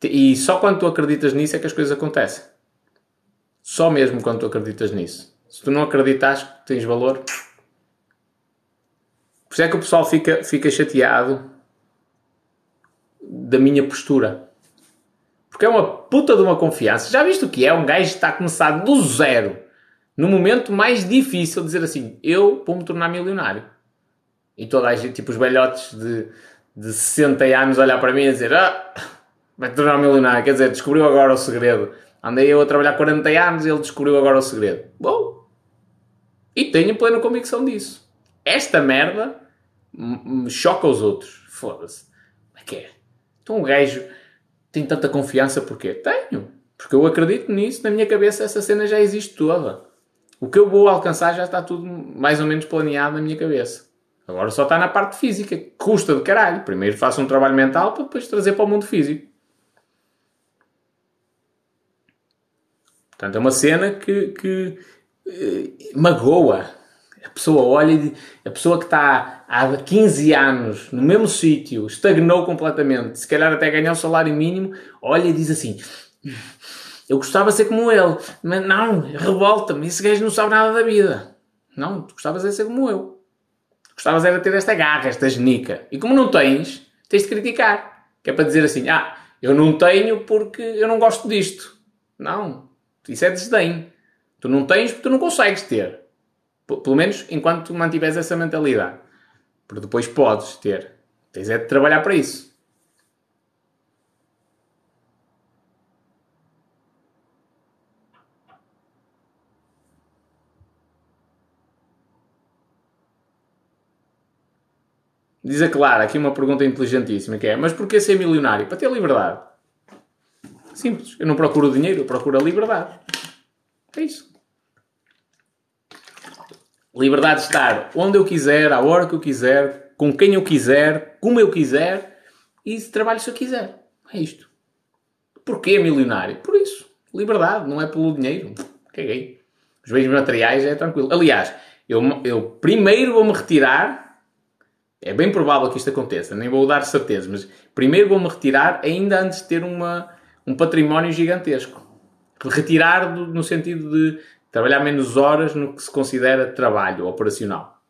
E só quando tu acreditas nisso é que as coisas acontecem. Só mesmo quando tu acreditas nisso. Se tu não acreditas que tens valor. Por isso é que o pessoal fica, fica chateado da minha postura. Porque é uma puta de uma confiança. Já viste o que é? Um gajo está a começar do zero, no momento mais difícil, dizer assim: Eu vou me tornar milionário. E toda a gente, tipo os velhotes de, de 60 anos, olhar para mim e dizer: Ah, vai te tornar milionário. Quer dizer, descobriu agora o segredo. Andei eu a trabalhar 40 anos e ele descobriu agora o segredo. Bom, e tenho plena convicção disso. Esta merda choca os outros. Foda-se. Como é que é? Então o gajo tem tanta confiança porquê? Tenho. Porque eu acredito nisso, na minha cabeça essa cena já existe toda. O que eu vou alcançar já está tudo mais ou menos planeado na minha cabeça. Agora só está na parte física, custa de caralho. Primeiro faço um trabalho mental para depois trazer para o mundo físico. Portanto, é uma cena que, que eh, magoa. A pessoa olha e a pessoa que está há 15 anos no mesmo sítio, estagnou completamente, se calhar até ganhar o salário mínimo, olha e diz assim: Eu gostava de ser como ele, mas não, revolta-me, esse gajo não sabe nada da vida. Não, tu gostavas de ser como eu. Gostavas era de ter esta garra, esta genica. E como não tens, tens de criticar. Que é para dizer assim: Ah, eu não tenho porque eu não gosto disto. Não, isso é desdém. Tu não tens porque tu não consegues ter. Pelo menos enquanto mantiveres essa mentalidade. Porque depois podes ter. Tens é de trabalhar para isso. Diz a Clara aqui uma pergunta inteligentíssima que é: Mas porquê ser milionário? Para ter liberdade. Simples. Eu não procuro dinheiro, eu procuro a liberdade. É isso. Liberdade de estar onde eu quiser, à hora que eu quiser, com quem eu quiser, como eu quiser e trabalho se eu quiser. É isto. Porquê milionário? Por isso. Liberdade, não é pelo dinheiro. Caguei. Os bens materiais é tranquilo. Aliás, eu, eu primeiro vou-me retirar. É bem provável que isto aconteça, nem vou dar certeza, mas primeiro vou-me retirar ainda antes de ter uma, um património gigantesco. Retirar do, no sentido de Trabalhar menos horas no que se considera trabalho operacional.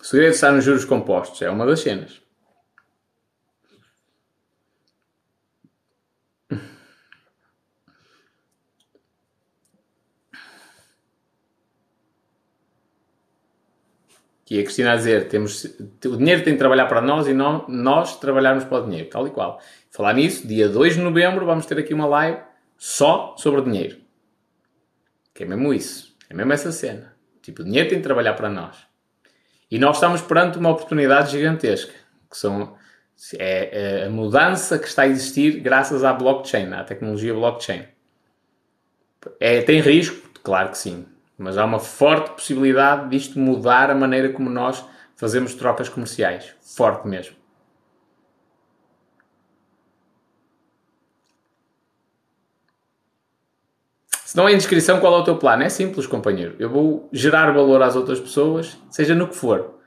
O segredo está nos juros compostos, é uma das cenas. Que a Cristina a dizer, temos, o dinheiro tem de trabalhar para nós e não nós trabalharmos para o dinheiro, tal e qual. Falar nisso, dia 2 de novembro vamos ter aqui uma live só sobre dinheiro. Que é mesmo isso. É mesmo essa cena. Tipo, o dinheiro tem de trabalhar para nós. E nós estamos perante uma oportunidade gigantesca, que são é, é a mudança que está a existir graças à blockchain, à tecnologia blockchain. É, tem risco? Claro que sim. Mas há uma forte possibilidade disto mudar a maneira como nós fazemos trocas comerciais. Forte mesmo. Se não é inscrição, qual é o teu plano? É simples, companheiro. Eu vou gerar valor às outras pessoas, seja no que for.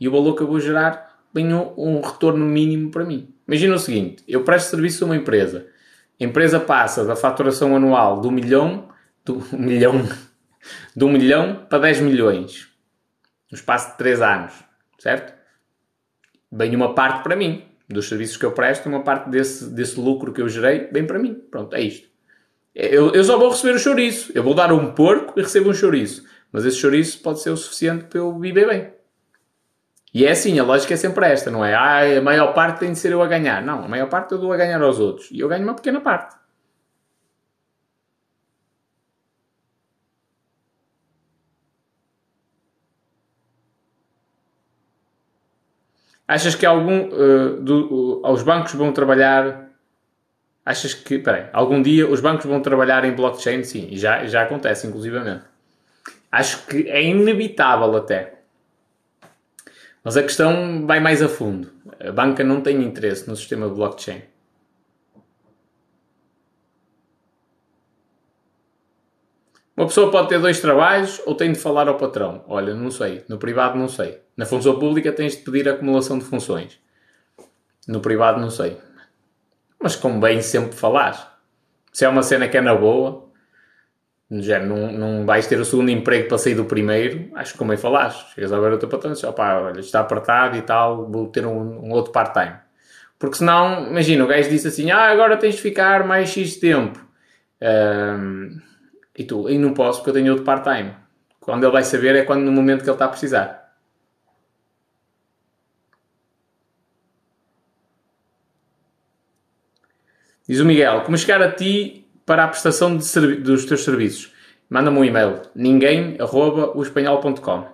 E o valor que eu vou gerar tem um, um retorno mínimo para mim. Imagina o seguinte: eu presto serviço a uma empresa. A empresa passa da faturação anual do milhão, do (laughs) milhão, de um milhão para 10 milhões. No espaço de 3 anos. Certo? Vem uma parte para mim. Dos serviços que eu presto, uma parte desse, desse lucro que eu gerei, vem para mim. Pronto, é isto. Eu, eu só vou receber o chouriço. Eu vou dar um porco e recebo um chouriço. Mas esse chouriço pode ser o suficiente para eu viver bem. E é assim, a lógica é sempre esta, não é? Ah, a maior parte tem de ser eu a ganhar. Não, a maior parte eu dou a ganhar aos outros. E eu ganho uma pequena parte. Achas que algum uh, do, uh, os bancos vão trabalhar Achas que, peraí, algum dia os bancos vão trabalhar em blockchain? Sim, já, já acontece, inclusivamente. Acho que é inevitável até. Mas a questão vai mais a fundo. A banca não tem interesse no sistema de blockchain. Uma pessoa pode ter dois trabalhos ou tem de falar ao patrão. Olha, não sei. No privado, não sei. Na função pública, tens de pedir acumulação de funções. No privado, não sei mas convém sempre falar. Se é uma cena que é na boa, já não, não vais ter o segundo emprego para sair do primeiro, acho que convém falar. Chegas a ver o teu patrão e dizes, opá, olha, está apertado e tal, vou ter um, um outro part-time. Porque senão, imagina, o gajo disse assim, ah, agora tens de ficar mais X tempo. Um, e tu, e não posso porque eu tenho outro part-time. Quando ele vai saber é quando no momento que ele está a precisar. Diz o Miguel, como chegar a ti para a prestação dos teus serviços? Manda-me um e-mail, ninguém.espanhol.com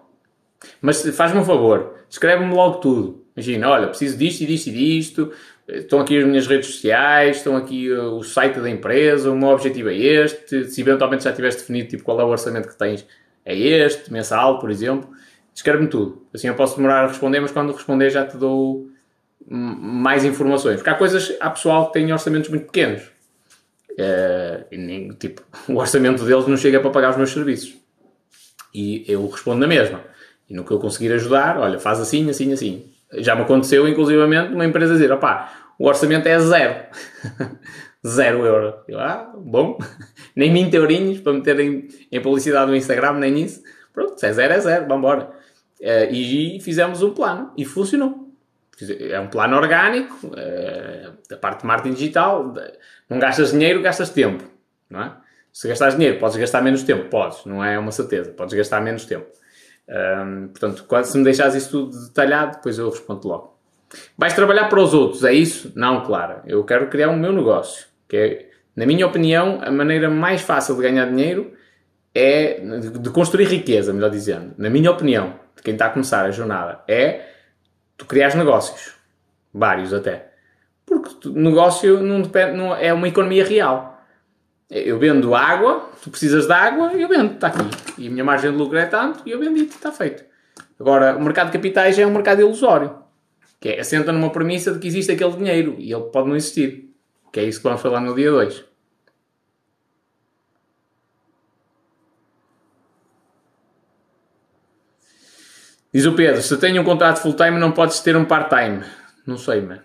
Mas faz-me um favor, escreve-me logo tudo. Imagina, olha, preciso disto e disto e disto, estão aqui as minhas redes sociais, estão aqui uh, o site da empresa, o meu objetivo é este, se eventualmente já tiveres definido tipo, qual é o orçamento que tens, é este, mensal, por exemplo, escreve-me tudo. Assim eu posso demorar a responder, mas quando responder já te dou mais informações. Porque há coisas, há pessoal que tem orçamentos muito pequenos. É, nem, tipo, (laughs) o orçamento deles não chega para pagar os meus serviços. E eu respondo na mesma. E no que eu conseguir ajudar, olha, faz assim, assim, assim. Já me aconteceu, inclusivamente, uma empresa dizer, opá, o orçamento é zero. (laughs) zero euro. Eu, ah, bom. (laughs) nem 20 eurinhos para meter em, publicidade no Instagram, nem isso. Pronto, se é zero, é zero, vamos embora. Uh, e fizemos um plano. E funcionou é um plano orgânico, da parte de marketing digital, não gastas dinheiro, gastas tempo, não é? Se gastares dinheiro, podes gastar menos tempo, podes, não é uma certeza, podes gastar menos tempo. Um, portanto, quando, se me deixares isso tudo detalhado, depois eu respondo logo. Vais trabalhar para os outros, é isso? Não, claro. Eu quero criar o um meu negócio, que é, na minha opinião, a maneira mais fácil de ganhar dinheiro é de construir riqueza, melhor dizendo. Na minha opinião, de quem está a começar a jornada, é tu crias negócios. Vários até. Porque o negócio não depende, não, é uma economia real. Eu vendo água, tu precisas de água, eu vendo, está aqui. E a minha margem de lucro é tanto, e eu vendi, está feito. Agora, o mercado de capitais é um mercado ilusório. Que é, assenta numa premissa de que existe aquele dinheiro, e ele pode não existir. Que é isso que vamos falar no dia 2. Diz o Pedro, se tenho um contrato full-time não podes ter um part-time. Não sei, mano.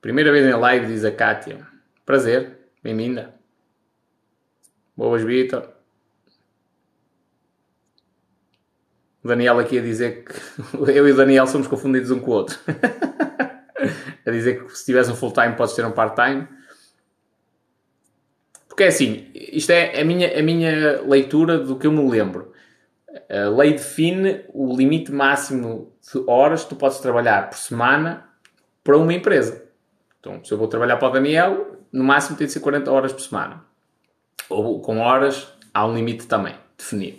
Primeira vez em live, diz a Kátia. Prazer, bem-vinda. Boas, Vitor. O Daniel aqui a dizer que (laughs) eu e o Daniel somos confundidos um com o outro. (laughs) a dizer que se tivesse um full-time podes ter um part-time. Porque é assim, isto é a minha, a minha leitura do que eu me lembro. A lei define o limite máximo de horas que tu podes trabalhar por semana para uma empresa. Então, se eu vou trabalhar para o Daniel, no máximo tem de ser 40 horas por semana. Ou com horas, há um limite também definido.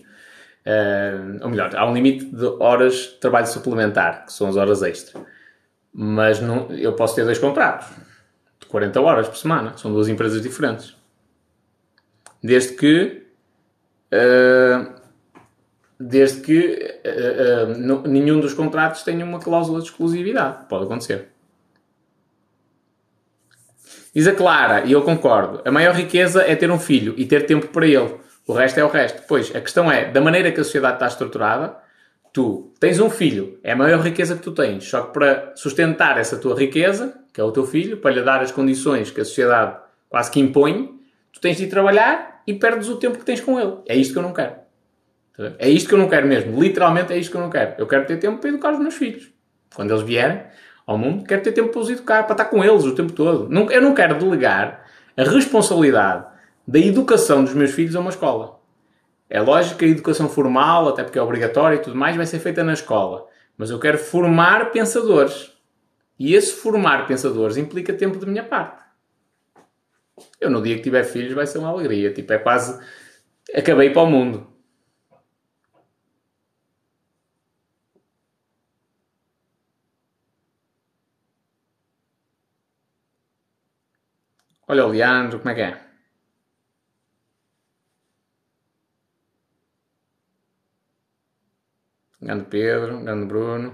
Uh, ou melhor, há um limite de horas de trabalho suplementar, que são as horas extra. Mas não, eu posso ter dois contratos de 40 horas por semana. São duas empresas diferentes. Desde que. Uh, desde que uh, nenhum dos contratos tenha uma cláusula de exclusividade. Pode acontecer. Diz a Clara, e eu concordo, a maior riqueza é ter um filho e ter tempo para ele. O resto é o resto. Pois, a questão é, da maneira que a sociedade está estruturada, tu tens um filho, é a maior riqueza que tu tens. Só que para sustentar essa tua riqueza, que é o teu filho, para lhe dar as condições que a sociedade quase que impõe, tu tens de ir trabalhar e perdes o tempo que tens com ele. É isto que eu não quero. É isto que eu não quero mesmo. Literalmente é isto que eu não quero. Eu quero ter tempo para educar os meus filhos. Quando eles vierem ao mundo, quero ter tempo para os educar, para estar com eles o tempo todo. Eu não quero delegar a responsabilidade da educação dos meus filhos a uma escola. É lógico que a educação formal, até porque é obrigatória e tudo mais, vai ser feita na escola. Mas eu quero formar pensadores. E esse formar pensadores implica tempo de minha parte. Eu, no dia que tiver filhos, vai ser uma alegria. Tipo, é quase. Acabei para o mundo. Olha o Leandro, como é que é? Grande Pedro, grande Bruno.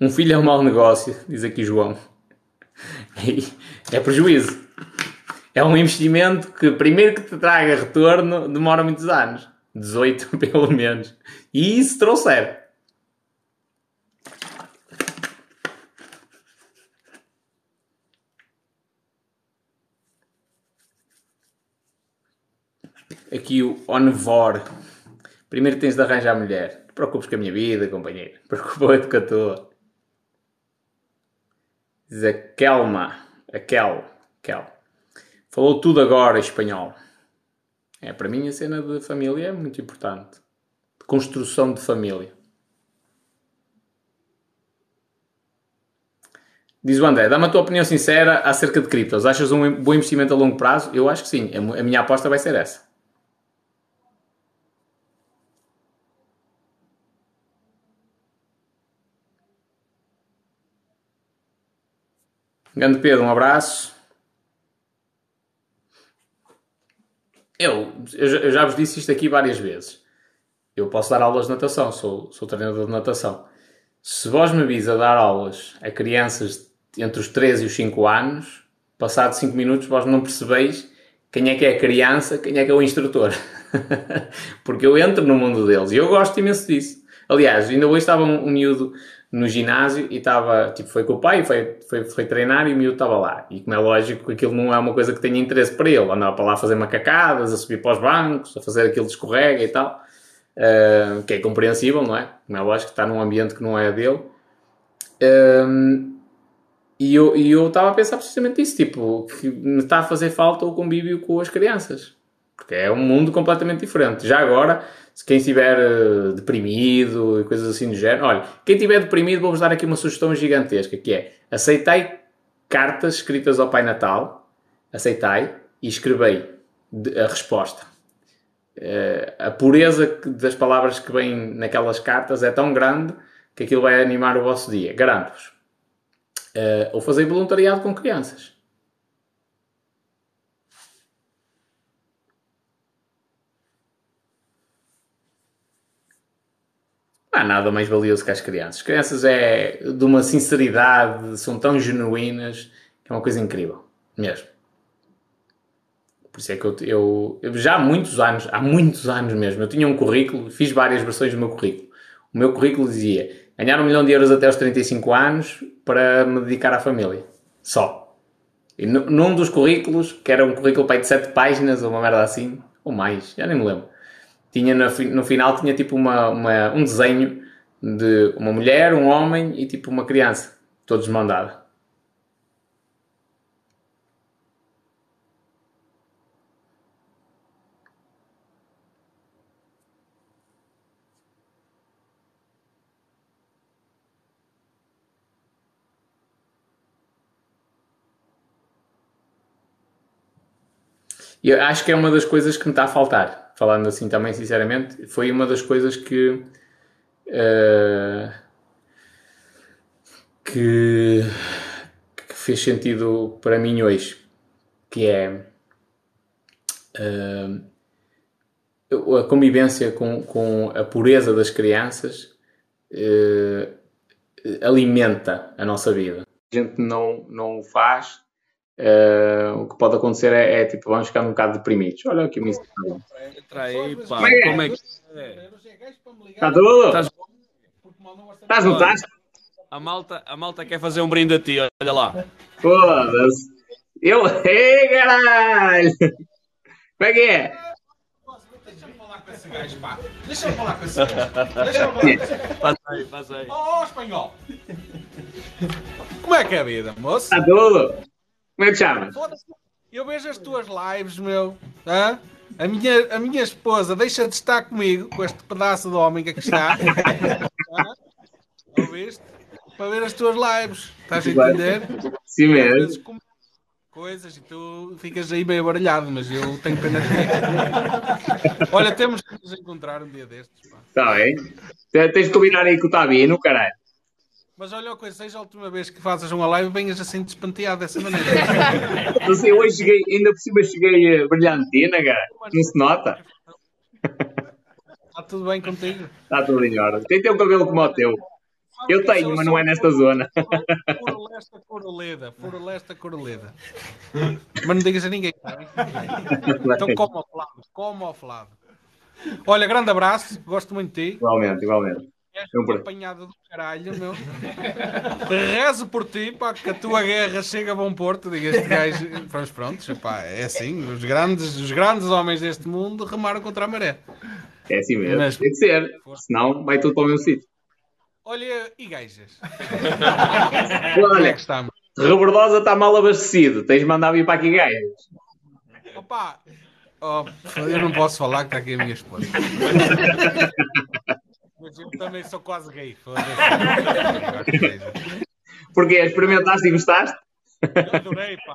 Um filho é um mau negócio, diz aqui João. É prejuízo. É um investimento que, primeiro que te traga retorno, demora muitos anos. 18 (laughs) pelo menos. E isso trouxer. Aqui o onvor. Primeiro tens de arranjar mulher. Não te preocupes com a minha vida, companheiro. Preocupa-te com a tua. Diz a Kelma. A Kel. Kel. Falou tudo agora em espanhol. É, para mim a cena de família é muito importante. De construção de família. Diz o André, dá-me a tua opinião sincera acerca de criptos. Achas um bom investimento a longo prazo? Eu acho que sim. A minha aposta vai ser essa. Grande Pedro, um abraço. Eu, eu já vos disse isto aqui várias vezes. Eu posso dar aulas de natação, sou, sou treinador de natação. Se vós me vis a dar aulas a crianças entre os 3 e os 5 anos, passado 5 minutos vós não percebeis quem é que é a criança, quem é que é o instrutor. (laughs) Porque eu entro no mundo deles e eu gosto imenso disso. Aliás, ainda hoje estava um, um miúdo no ginásio e estava, tipo, foi com o pai, foi, foi, foi treinar e o miúdo estava lá. E como é lógico, aquilo não é uma coisa que tenha interesse para ele. Andava para lá a fazer macacadas, a subir para os bancos, a fazer aquilo de escorrega e tal. Uh, que é compreensível, não é? Como é lógico, está num ambiente que não é dele. E eu, e eu estava a pensar precisamente isso, tipo, que me está a fazer falta o convívio com as crianças. Porque é um mundo completamente diferente. Já agora, se quem estiver uh, deprimido e coisas assim do género, olha, quem estiver deprimido, vou-vos dar aqui uma sugestão gigantesca, que é aceitai cartas escritas ao Pai Natal, aceitai e escrevei a resposta. Uh, a pureza das palavras que vêm naquelas cartas é tão grande que aquilo vai animar o vosso dia, garanto-vos. Uh, ou fazer voluntariado com crianças. Há nada mais valioso que as crianças. As crianças é de uma sinceridade, são tão genuínas, é uma coisa incrível, mesmo. Por isso é que eu, eu, eu, já há muitos anos, há muitos anos mesmo, eu tinha um currículo, fiz várias versões do meu currículo. O meu currículo dizia ganhar um milhão de euros até aos 35 anos para me dedicar à família. Só. E num dos currículos, que era um currículo para de 7 páginas ou uma merda assim, ou mais, já nem me lembro tinha no, no final tinha tipo uma, uma, um desenho de uma mulher, um homem e tipo uma criança, todos mandados. eu acho que é uma das coisas que me está a faltar, falando assim também sinceramente, foi uma das coisas que uh, que, que, fez sentido para mim hoje, que é uh, a convivência com, com a pureza das crianças uh, alimenta a nossa vida. A gente não, não faz, uh, o que pode acontecer é, é, tipo, vamos ficar um bocado deprimidos. Olha aqui o Mr. Entra aí, pá. Como é, Como é que é? Está tudo? Estás, estás no estás? A malta, a malta quer fazer um brinde a ti, olha lá. Foda-se. Eu, (laughs) ei, caralho! Como é que é? esse gajo, pá. Deixa eu falar com esse gajo. Deixa eu falar com esse gajo. (laughs) Passa aí, passa aí. Oh, oh, espanhol. Como é que é a vida, moço? Está tudo? Como é que chamas? Eu vejo as tuas lives, meu. Hã? A minha, a minha esposa deixa de estar comigo, com este pedaço de homem que aqui está. (laughs) Ouviste? Para ver as tuas lives. Estás a entender? Sim mesmo coisas e tu ficas aí bem abaralhado, mas eu tenho pena de ti. Olha, temos que nos encontrar um dia destes. Está bem. Tens de combinar aí com o Tabino, caralho. Mas olha uma coisa, seja a última vez que fazes uma live, venhas assim despenteado dessa maneira. (laughs) Não sei, hoje cheguei, ainda por cima cheguei uh, brilhantina, cara. Não se nota. Está tudo bem contigo? Está tudo em ordem. Tem teu cabelo como o teu. Eu tenho, mas não é nesta zona. Furo lesta, coro leda. Furo lesta, coro leda. Mas não digas a ninguém. Tá então, como ao Flávio. Como ao Flávio. Olha, grande abraço. Gosto muito de ti. Igualmente, igualmente. És uma apanhada do caralho, meu. (laughs) Rezo por ti, pá, que a tua guerra chega a bom porto. Diga este gajo. Prontos, prontos. Pá, é assim. Os grandes, os grandes homens deste mundo remaram contra a maré. É assim mesmo. Mas, Tem que ser. Senão vai tudo para o meu sítio. Olha, e gajas? (laughs) Olha, é que estamos? Rebordosa está mal abastecido. Tens de mandar vir para aqui gajas. Opa, oh, eu não posso falar que está aqui a minha esposa. (laughs) Eu também sou quase gay. Porque experimentaste e gostaste? Adorei, pá.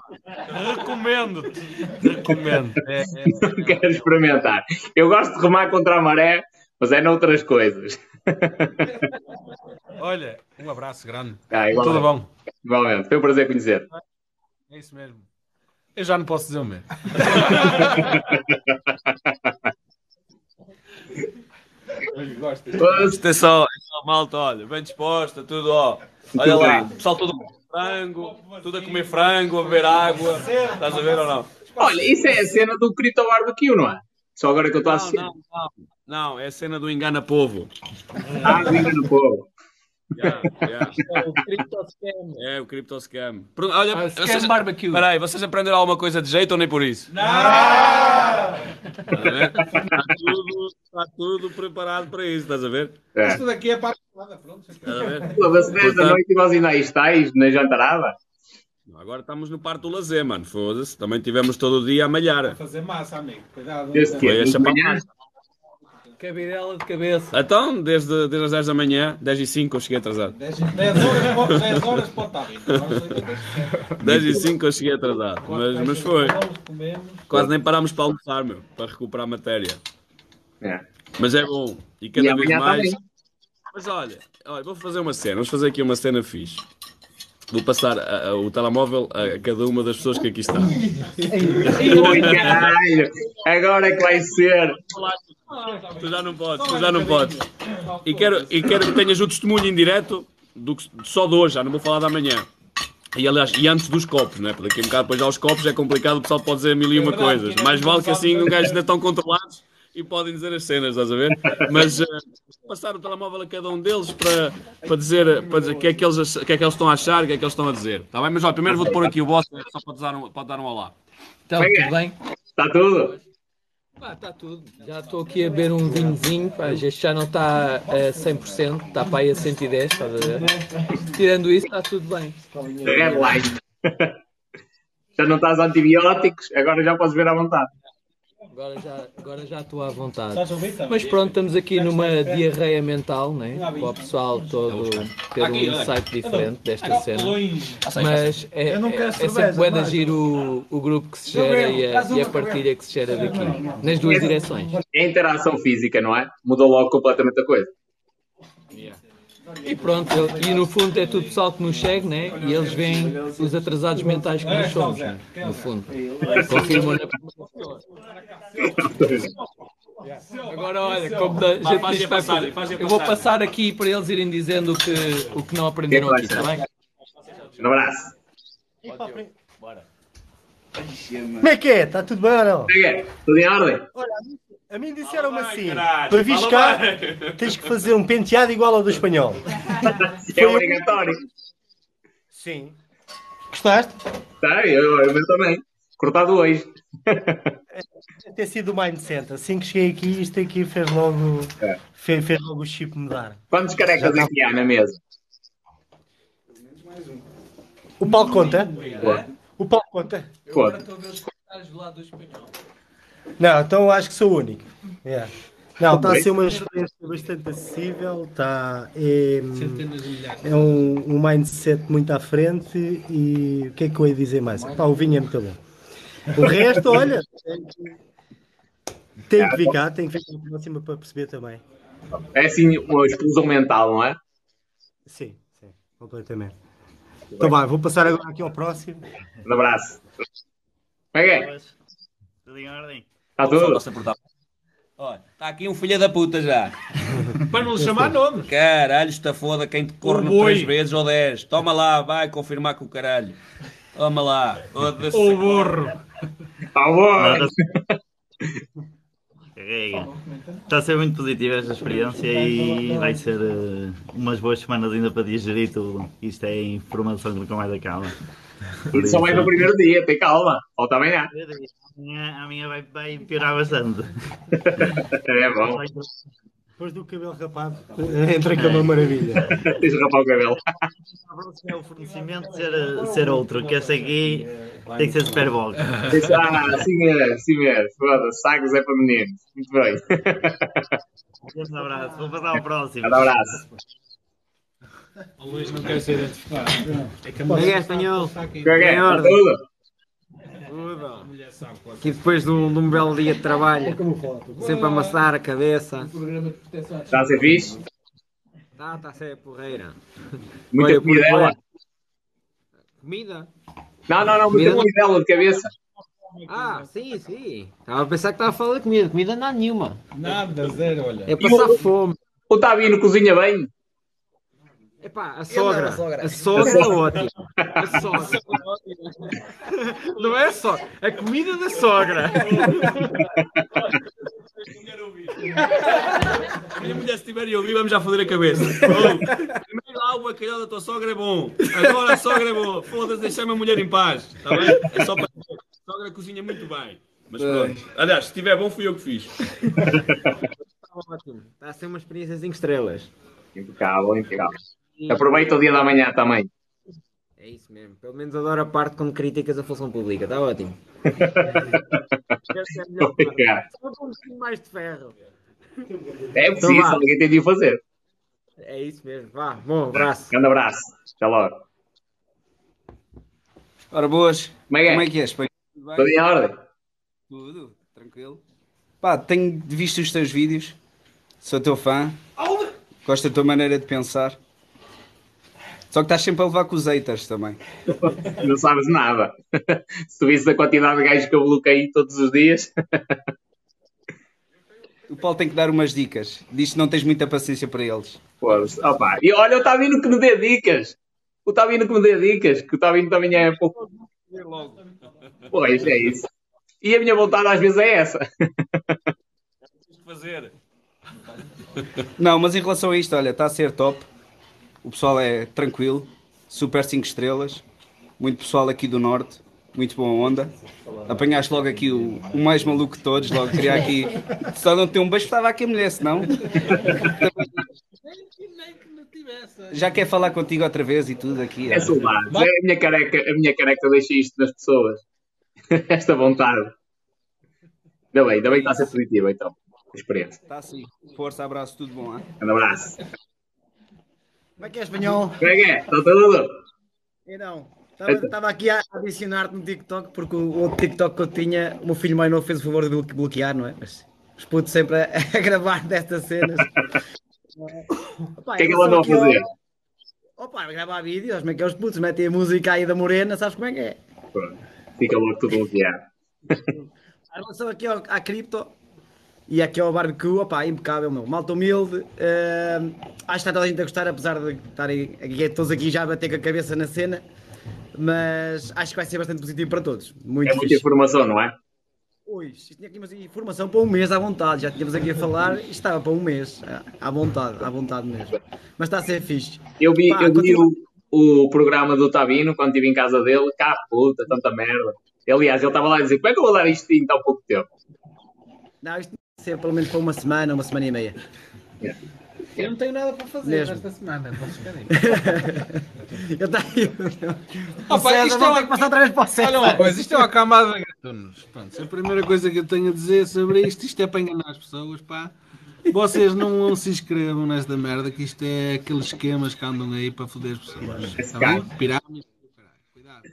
Recomendo-te. Recomendo. É, é, não quero experimentar. Eu gosto de remar contra a maré, mas é noutras coisas. Olha, um abraço grande. Ah, Tudo bom? Igualmente, foi um prazer conhecer. É isso mesmo. Eu já não posso dizer o mesmo. (laughs) É é só malta, olha, bem disposta, tudo, ó. Olha lá, pessoal todo frango, tudo a comer frango, a beber água. Estás a ver ou não? Olha, isso é a cena do Crito Barbecue, não é? Só agora que eu estou a assistir. Não, não, não, é a cena do Engana Povo. Ah, do Engana Povo. Yeah, yeah. É o Crypto Scam. É o Crypto Scam. Olha, ah, scam vocês, barbecue. Peraí, vocês aprenderam alguma coisa de jeito ou nem por isso? Não! Está tudo, está tudo preparado para isso, estás a ver? É. Isto daqui é para a pronto. Estás a ver? Pô, 10 da noite e nós ainda aí estáis na jantarada? Agora estamos no parto do lazer, mano. Foda-se. Também tivemos todo o dia a malhar. A fazer massa, amigo. Cuidado. Desde que é? Cabidela de cabeça. Então, desde, desde as 10 da manhã, 10 e 5 eu cheguei atrasado. 10, 10 horas, 10 horas para o tábio. 10 e 5 eu cheguei atrasado. Mas, mas foi. Quase nem parámos para almoçar, meu. Para recuperar a matéria. É. Mas é bom. E cada e vez mais. Também. Mas olha, olha, vou fazer uma cena. Vamos fazer aqui uma cena fixe. Vou passar a, a, o telemóvel a cada uma das pessoas que aqui está. Ui, caralho! Agora é que vai ser! Tu já não podes, tu já não podes. E quero, e quero que tenhas o testemunho em direto do que, só de hoje, já não vou falar da manhã. E aliás, e antes dos copos, né? Porque daqui a um bocado depois já os copos é complicado, o pessoal pode dizer mil e uma é coisas. Mais vale que assim um gajo ainda estão controlados e podem dizer as cenas, estás a ver? Mas uh, passar o telemóvel a cada um deles para, para dizer para dizer o que, é que, eles, que é que eles estão a achar, o que é que eles estão a dizer. Está bem? Mas olha, primeiro vou-te pôr aqui o boss só para dar um, para dar um olá. Então, tudo bem? Está tudo? Está tudo. Já estou aqui a beber um vinhozinho, pá, este já não está a 100%, está para aí a 110, estás a ver? Tirando isso, está tudo bem. Red light. (laughs) já não estás antibióticos, agora já podes ver à vontade. Agora já, agora já estou à vontade. A? Mas pronto, estamos aqui numa diarreia mental, né? Para o pessoal todo ter um insight diferente desta cena. Mas é, é, é sempre bué de agir o, o grupo que se gera e a, e a partilha que se gera daqui. Nas duas direções. É interação física, não é? Mudou logo completamente a coisa. E pronto, e no fundo é tudo pessoal que nos segue, né? E eles veem os atrasados mentais que nós somos, né? No fundo. Confirmam na Agora olha, como da, gente diz vai fazer. faz a eu vou passar aqui para eles irem dizendo o que, o que não aprenderam aqui, está bem? Um abraço. Como é que é? Está tudo bem ou não? Como é que é? Tudo em ordem? A mim disseram-me assim: caralho, para fala cá, bem. tens que fazer um penteado igual ao do espanhol. É obrigatório. Sim. Gostaste? Tá, eu, eu também. Cortado hoje. Deve ter sido o mindset. Assim que cheguei aqui, isto aqui fez logo, É. fez, fez logo o chip mudar. Quantos carecas é que há na mesa? O Paulo conta? O Paulo conta? Conta. Estou a ver os comentários do lado do espanhol. Não, então eu acho que sou o único. Yeah. Não, está a ser uma experiência bastante acessível, está, é, é um, um mindset muito à frente e o que é que eu ia dizer mais? Pá, o vinho é muito bom. O resto, olha, tem que, tem que ficar, tem que ficar na próxima para perceber também. É assim uma explosão mental, não é? Sim, sim, completamente. Então vai, vou passar agora aqui ao próximo. Um abraço. Como é é? Tudo em ordem? Está tudo? Olha, está aqui um filho da puta já. Para não lhe chamar nome. Caralho, está foda quem te boi. três vezes ou dez. Toma lá, vai confirmar com o caralho. Toma lá. O burro. Está bom. (laughs) Está a ser muito positiva esta experiência e vai ser eh, umas boas semanas ainda para digerir tudo. Isto é informação que nunca mais acaba. Por Isso só vai no primeiro dia, tem calma. Falta amanhã. Amanhã, amanhã vai, vai piorar bastante. (laughs) É bom. Depois do cabelo rapado, (laughs) entra que é uma maravilha. (laughs) Tens de rapar o cabelo. A próxima é o fornecimento ser, ser outro, que este aqui tem que ser super bom. Isso, ah, mesmo, assim mesmo. Foda-se, sagos é para meninos. Muito bem. Um abraço, vou passar ao próximo. Um abraço. O Luís não quer ser identificado. É que é, espanhol? Como é que é? Está tudo? Aqui depois de um, de um belo dia de trabalho, sempre a amassar a cabeça. Está a ser fixe? Tá, tá a ser porreira. Muita Olha, comida dela? Comida? Não, não, não. Muita Comida? dela de cabeça. Ah, sim, sim. Estava a pensar que estava a falar de comida. Comida não há nenhuma. Nada, zero, olha. É passar fome. O Tabino cozinha bem? Epá, a sogra. A sogra é ótima. A sogra. (laughs) Não é só. A comida da sogra. A (laughs) minha mulher, se estiver a ouvir, vamos já foder a cabeça. Primeiro lá o bacalhau da tua sogra é bom. Agora a sogra é boa. Foda-se, deixa-me a mulher em paz. Está bem? É só para dizer. A sogra cozinha muito bem. Mas pronto. Aliás, se estiver bom, fui eu que fiz. Ótimo. Está a ser uma experiência 5 estrelas. Impecável, impecável. Aproveita o dia da manhã também. É isso mesmo. Pelo menos adoro a parte quando criticas a função pública. Está ótimo. Essa é a melhor parte. Obrigado. Só com um bocadinho mais de ferro. É preciso, Então alguém tem de o fazer. É isso mesmo. Vá, bom abraço. Grande abraço. Até logo. Ora, boas. Como é que é? Como é que és? Tudo bem? Em ordem? Tudo, tranquilo. Pá, tenho visto os teus vídeos. Sou teu fã. Gosto da tua maneira de pensar. Só que estás sempre a levar com os haters também. (laughs) Não sabes nada. Se (laughs) tu visses a quantidade de gajos que eu bloqueio todos os dias. O Paulo tem que dar umas dicas. Diz que não tens muita paciência para eles. Opa. E olha, o Tabino que me dê dicas. O Tabino que me dê dicas. Que o Tabino também é pouco. Pois, é isso. E a minha vontade às vezes é essa. Tens que fazer. Não, mas em relação a isto, olha, está a ser top. O pessoal é tranquilo, super 5 estrelas. Muito pessoal aqui do Norte, muito boa onda. Apanhaste logo aqui o, o mais maluco de todos, logo queria aqui. Só não ter um beijo, estava aqui a mulher, senão. Já quer falar contigo outra vez e tudo aqui. É saudades. É a minha careca, a minha careca deixa isto nas pessoas. (laughs) Esta vontade. Ainda bem, ainda bem que está a ser positivo então. A experiência. Está sim. Força, abraço, tudo bom, hein? Um abraço. Como é que é, espanhol? Como é que é? Está tudo? Então, estava aqui a adicionar-te no TikTok, porque o outro TikTok que eu tinha, o meu filho mais novo fez o favor de blo- bloquear, não é? Mas os putos sempre a, (laughs) a gravar destas cenas. (laughs) O que é que ele andou a fazer? Opa, gravar vídeos, como é que é os putos? Metem a música aí da Morena, sabes como é que é? Pronto. Fica logo tudo bloqueado. Em relação aqui ao, à cripto e aqui ao barbecue, opa, impecável, meu. Malta humilde. eh, acho que está toda a gente a gostar, apesar de estarem aqui, todos aqui já a bater com a cabeça na cena. Mas acho que vai ser bastante positivo para todos. Muito É muita fixe. informação, não é? Ui, isto tinha aqui informação para um mês à vontade. Já tínhamos aqui a falar e estava para um mês. à- À vontade, à vontade mesmo. Mas está a ser fixe. Eu vi, Pá, eu vi o, o programa do Tabino quando estive em casa dele. Cá, puta, tanta merda. Aliás, ele estava lá a dizer: como é que eu vou dar isto em tão pouco tempo? Não, isto ser pelo menos para uma semana, uma semana e meia. Eu não tenho nada para fazer Mesmo. esta semana. Vocês querem? (laughs) Eu tenho. Opa, César, isto é uma- passar outra vez para o César. Olha uma coisa, isto é uma camada de gatunos. Pronto, a primeira coisa que eu tenho a dizer sobre isto, isto é para enganar as pessoas, pá. Vocês não, não se inscrevam nesta merda, que isto é aqueles esquemas que andam aí para foder as pessoas. Está bem? Pirâmide, caralho, cuidado.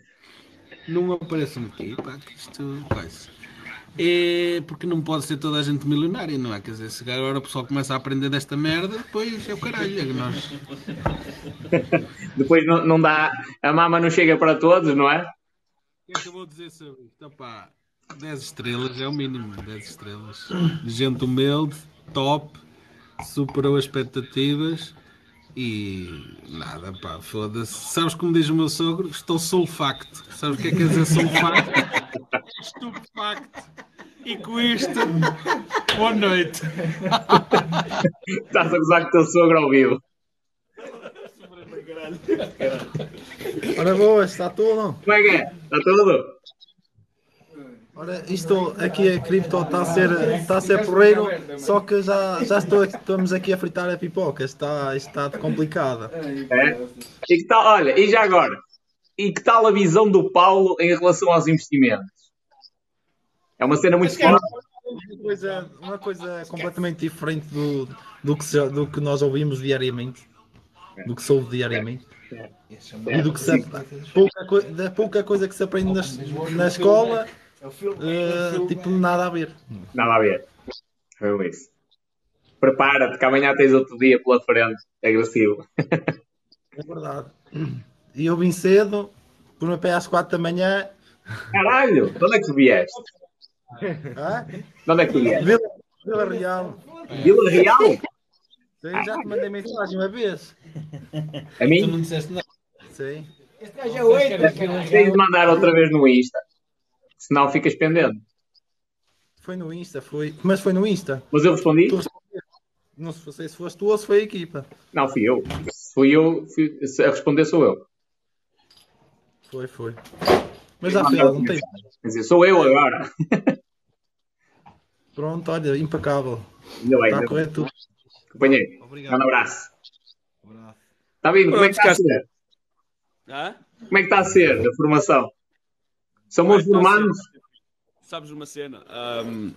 Não apareçam aqui, pá, que isto. Coisa. É porque não pode ser toda a gente milionária, não é? Quer dizer, se agora o pessoal começa a aprender desta merda, depois é o caralho. É que nós. (laughs) Depois não, não dá. A mama não chega para todos, não é? O que é que eu vou dizer sobre isto? Opa, 10 estrelas é o mínimo, 10 estrelas. Gente humilde, top, superou as expectativas e nada, pá, foda-se. Sabes como diz o meu sogro? Estou sulfacto. Sabes o que é que quer dizer sulfacto? Estupefacto. E com isto, boa noite. Estás a gozar com o teu sogro ao vivo. Ora boas, está tudo? Como é que é? Está tudo? Ora, isto aqui a cripto está a ser, está a ser porreiro, só que já, já estou, estamos aqui a fritar a pipoca, está, isto está complicado. É? E que tal, olha, e já agora? E que tal a visão do Paulo em relação aos investimentos? É uma cena muito forte. Uma coisa, uma coisa completamente diferente do, do, que se- do que nós ouvimos diariamente, do que se ouve diariamente. E do que se, pouca, da pouca coisa que se aprende na, na escola, eh, tipo, nada a ver. Nada a ver. Foi isso. Prepara-te, que amanhã tens outro dia pela frente. Agressivo. É verdade. (laughs) E eu vim cedo, por meu pé às quatro da manhã. Caralho, de onde é que tu vieste? Hã? De onde é que tu vieste? Vila, Vila Real. Vila Real? Sim, já te mandei mensagem uma vez. A mim? não disseste nada. Sim. Este gajo é oito. Tens de mandar outra vez no Insta. Senão ficas pendente. Foi no Insta, foi. Mas foi no Insta. Mas eu respondi? Tu. Não sei se foste tu ou se foi a equipa. Não, fui eu. Fui eu, fui- se a responder sou eu. Foi, foi. Mas foi algum tempo. Quer dizer, sou eu agora. (laughs) Pronto, olha, impecável. Ainda bem, Está correr tudo. Companheiro, um abraço. Está vindo? Como é que está a ser? Hã? Como é que está a ser a formação? São a ser- formandos? Sabes uma cena? Ahm,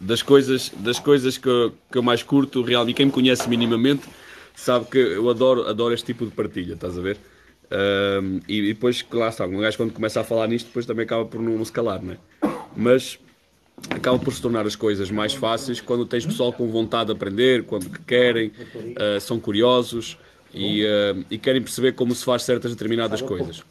das coisas, das coisas que, eu- que eu mais curto, realmente, e quem me conhece minimamente, sabe que eu adoro, adoro este tipo de partilha, estás a ver? Ahm, e, depois, lá está, um gajo quando começa a falar nisto, depois também acaba por não, se calar, não é? Mas acaba por se tornar as coisas mais fáceis quando tens pessoal com vontade de aprender, quando que querem, ah, são curiosos e, ah, e querem perceber como se faz certas determinadas coisas.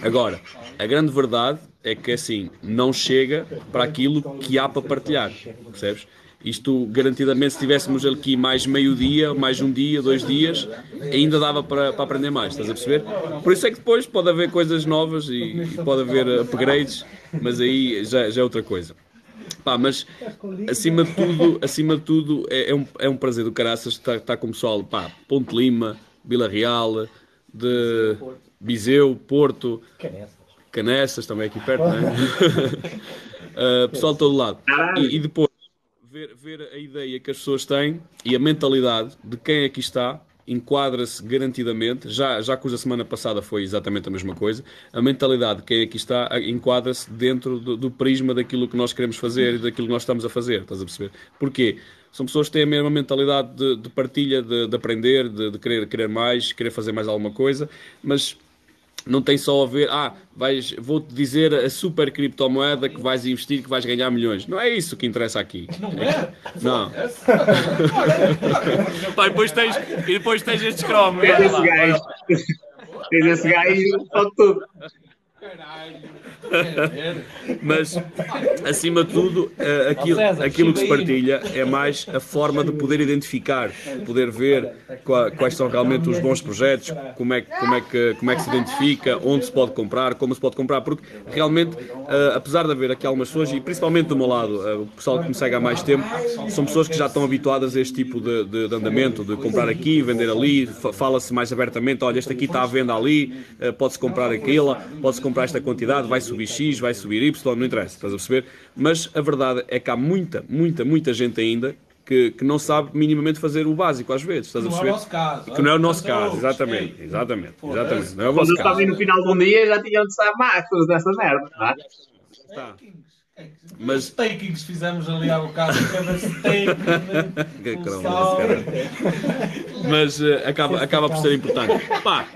Agora, a grande verdade é que assim, não chega para aquilo que há para partilhar, percebes? Isto, garantidamente, se tivéssemos aqui mais meio-dia, mais um dia, dois dias, ainda dava para, para aprender mais, estás a perceber? Por isso é que depois pode haver coisas novas e, e pode haver upgrades, mas aí já, já é outra coisa. Pá, mas acima de tudo, acima de tudo é, é um, é um prazer do caraças estar, estar com o pessoal, pá, Ponte Lima, Vila Real, de Viseu, Porto, Canessas também aqui perto, não é? (laughs) Uh, pessoal de todo lado. E, e depois ver, ver a ideia que as pessoas têm e a mentalidade de quem aqui está enquadra-se garantidamente, já, já cuja semana passada foi exatamente a mesma coisa, a mentalidade de quem aqui está enquadra-se dentro do, do prisma daquilo que nós queremos fazer e daquilo que nós estamos a fazer, estás a perceber? Porquê? São pessoas que têm a mesma mentalidade de, de partilha, de, de aprender, de, de querer, querer mais, querer fazer mais alguma coisa, mas não tem só a ver, ah, vais, vou-te dizer a super criptomoeda que vais investir, que vais ganhar milhões. Não é isso que interessa aqui. Não é? Não. (laughs) (laughs) Pá, e depois tens, e depois tens estes cromos. Tens esse gajo. Tens esse gajo, pode tudo. (laughs) Mas, acima de tudo, eh, aquilo, aquilo que se partilha é mais a forma de poder identificar, poder ver qua- quais são realmente os bons projetos, como é, que- como, é que, como é que se identifica, onde se pode comprar, como se pode comprar, porque realmente, eh, apesar de haver aqui algumas pessoas, e principalmente do meu lado, eh, o pessoal que me segue há mais tempo, são pessoas que já estão habituadas a este tipo de, de- de andamento, de comprar aqui, vender ali, fa- fala-se mais abertamente, olha, este aqui está à venda ali, pode-se comprar aquilo, pode-se comprar esta quantidade, vai subir X, vai subir Y, não interessa, estás a perceber? Mas a verdade é que há muita, muita, muita gente ainda que, que não sabe minimamente fazer o básico às vezes, estás a Não é o perceber? nosso caso, Que não é o nosso Portanto, caso, exatamente, exatamente, exatamente, não é o Quando vosso eu estava caso. aí no final de um dia já tinham de estar maços dessa merda, não é? Tá. Mas takings fizemos ali há bocado, cada. Que desse (laughs) caralho. Mas eh, acaba, acaba por ser importante. Pá,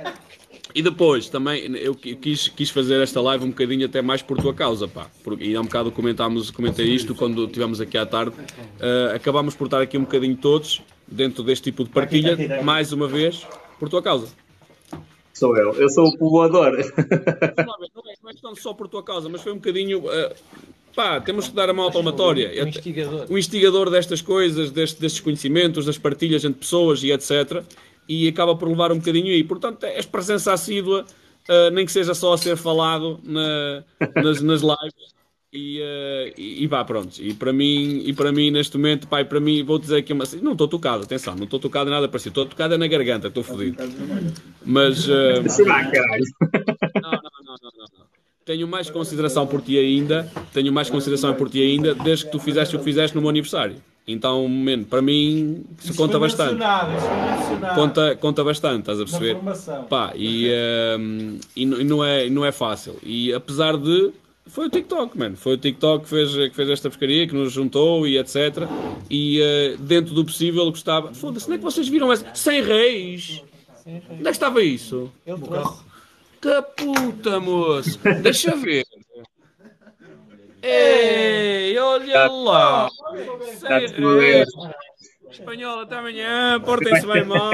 e depois também eu qui- quis, quis fazer esta live um bocadinho até mais por tua causa, pá. Porque, e há um bocado comentámos, comentei isto quando estivemos aqui à tarde. Eh, acabámos por estar aqui um bocadinho todos dentro deste tipo de partilha, mais uma vez, por tua causa. Sou eu, eu sou o povoador. Não é, não é- não é questão de só por tua causa, mas foi um bocadinho. eh, pá, temos que dar a mão à palmatória. Um instigador. O instigador destas coisas, deste- destes conhecimentos, das partilhas entre pessoas e etc. E acaba por levar um bocadinho aí. Portanto, és presença assídua, eh, nem que seja só a ser falado na- nas, nas lives. E, eh, e, e vá, pronto. E para mim, e para mim neste momento, pai, para mim, vou dizer aqui uma. Não estou tocado, atenção, não estou tocado em nada parecido. Estou tocado é na garganta, estou fodido. Mas. Será, caralho? não, não, não, não, não, não. Tenho mais consideração por ti ainda, tenho mais consideração por ti ainda, desde que tu fizeste o que fizeste no meu aniversário. Então, man, para mim, isso Isso conta bastante. Conta, conta bastante, estás a perceber? Pá, e, ehm, e, não, é, não é fácil. E apesar de. Foi o TikTok, mano. Foi o TikTok que fez, que fez esta pescaria, que nos juntou e etc. E eh, dentro do possível eu gostava. Foda-se, onde é que vocês viram essa? 100 reis! Onde é que estava isso? Ele trouxe. Que puta, moço! Deixa ver. Ei, olha lá! Tá Espanhola, até amanhã, portem-se bem (laughs) mal.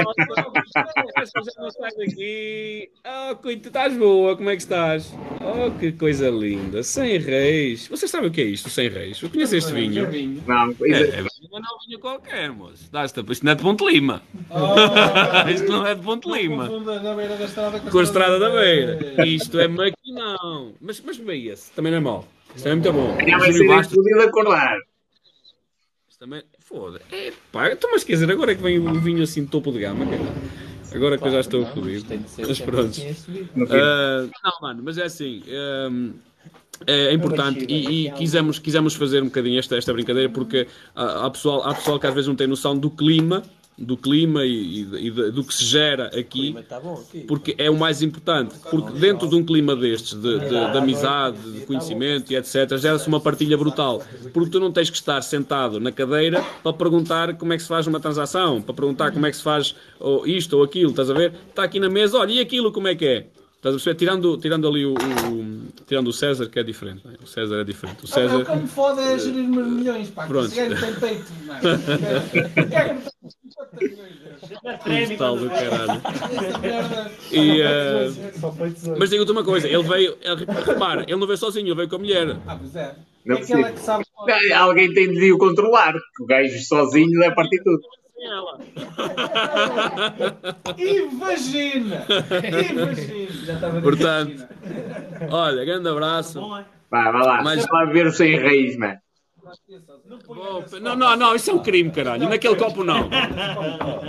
Esta já não sai daqui. Oh, coito, estás boa, como é que estás? Oh, que coisa linda. 100 reis. Vocês sabem o que é isto, 100 reis? Eu conheço este vinho. Não, É, isso- é, não é um vinho qualquer, moço. Dá-se- Isto não é de Ponte Lima. (laughs) Isto não é de Ponte Lima. Na beira da estrada Com a estrada da beira. Isto é maquinão. Mas, mas beia-se, também não é mau. Isto é muito bom. já vai ser explodido acordar. isto também. Foda. É pá, então, mas quer dizer, agora é que vem um vinho assim de topo de gama, cara. Agora que eu já estou fodido. Mas pronto. Ah, não, mano, mas é assim. hum, é importante e, e quisemos, quisemos fazer um bocadinho esta, esta brincadeira porque há, há pessoal, há pessoal que às vezes não tem noção do clima do clima e, e- e do que se gera aqui bom aqui. porque é o mais importante. Porque dentro de um clima destes, de, de- de amizade, de conhecimento e etc., gera-se uma partilha brutal. Porque tu não tens que estar sentado na cadeira para perguntar como é que se faz uma transação, para perguntar como é que se faz ou isto ou aquilo, estás a ver? Está aqui na mesa, olha, e aquilo como é que é? Estás a perceber? Tirando, tirando ali o, o- tirando o César, que é diferente. não é? O César é diferente. O É o César. que me fode é gerir meus milhões, pá. que Pronto. Esse gajo tem peito, mano. É que me tem 50 milhões de euros. Postal do caralho. Essa merda- E, eh, mas digo-te uma coisa, ele veio, ele, repara, ele não veio sozinho, ele veio com a mulher. Ah, pois é. Não É aquela que sabe. Ah, Alguém tem de o controlar, que o gajo sozinho deve partir tudo. Imagina! Imagina! Já estava na Portanto, olha, grande abraço. Vá, vai lá, Mas- vai lá ver o sem raiz, mano. Não, não, não, isso é um crime, caralho. Naquele copo não.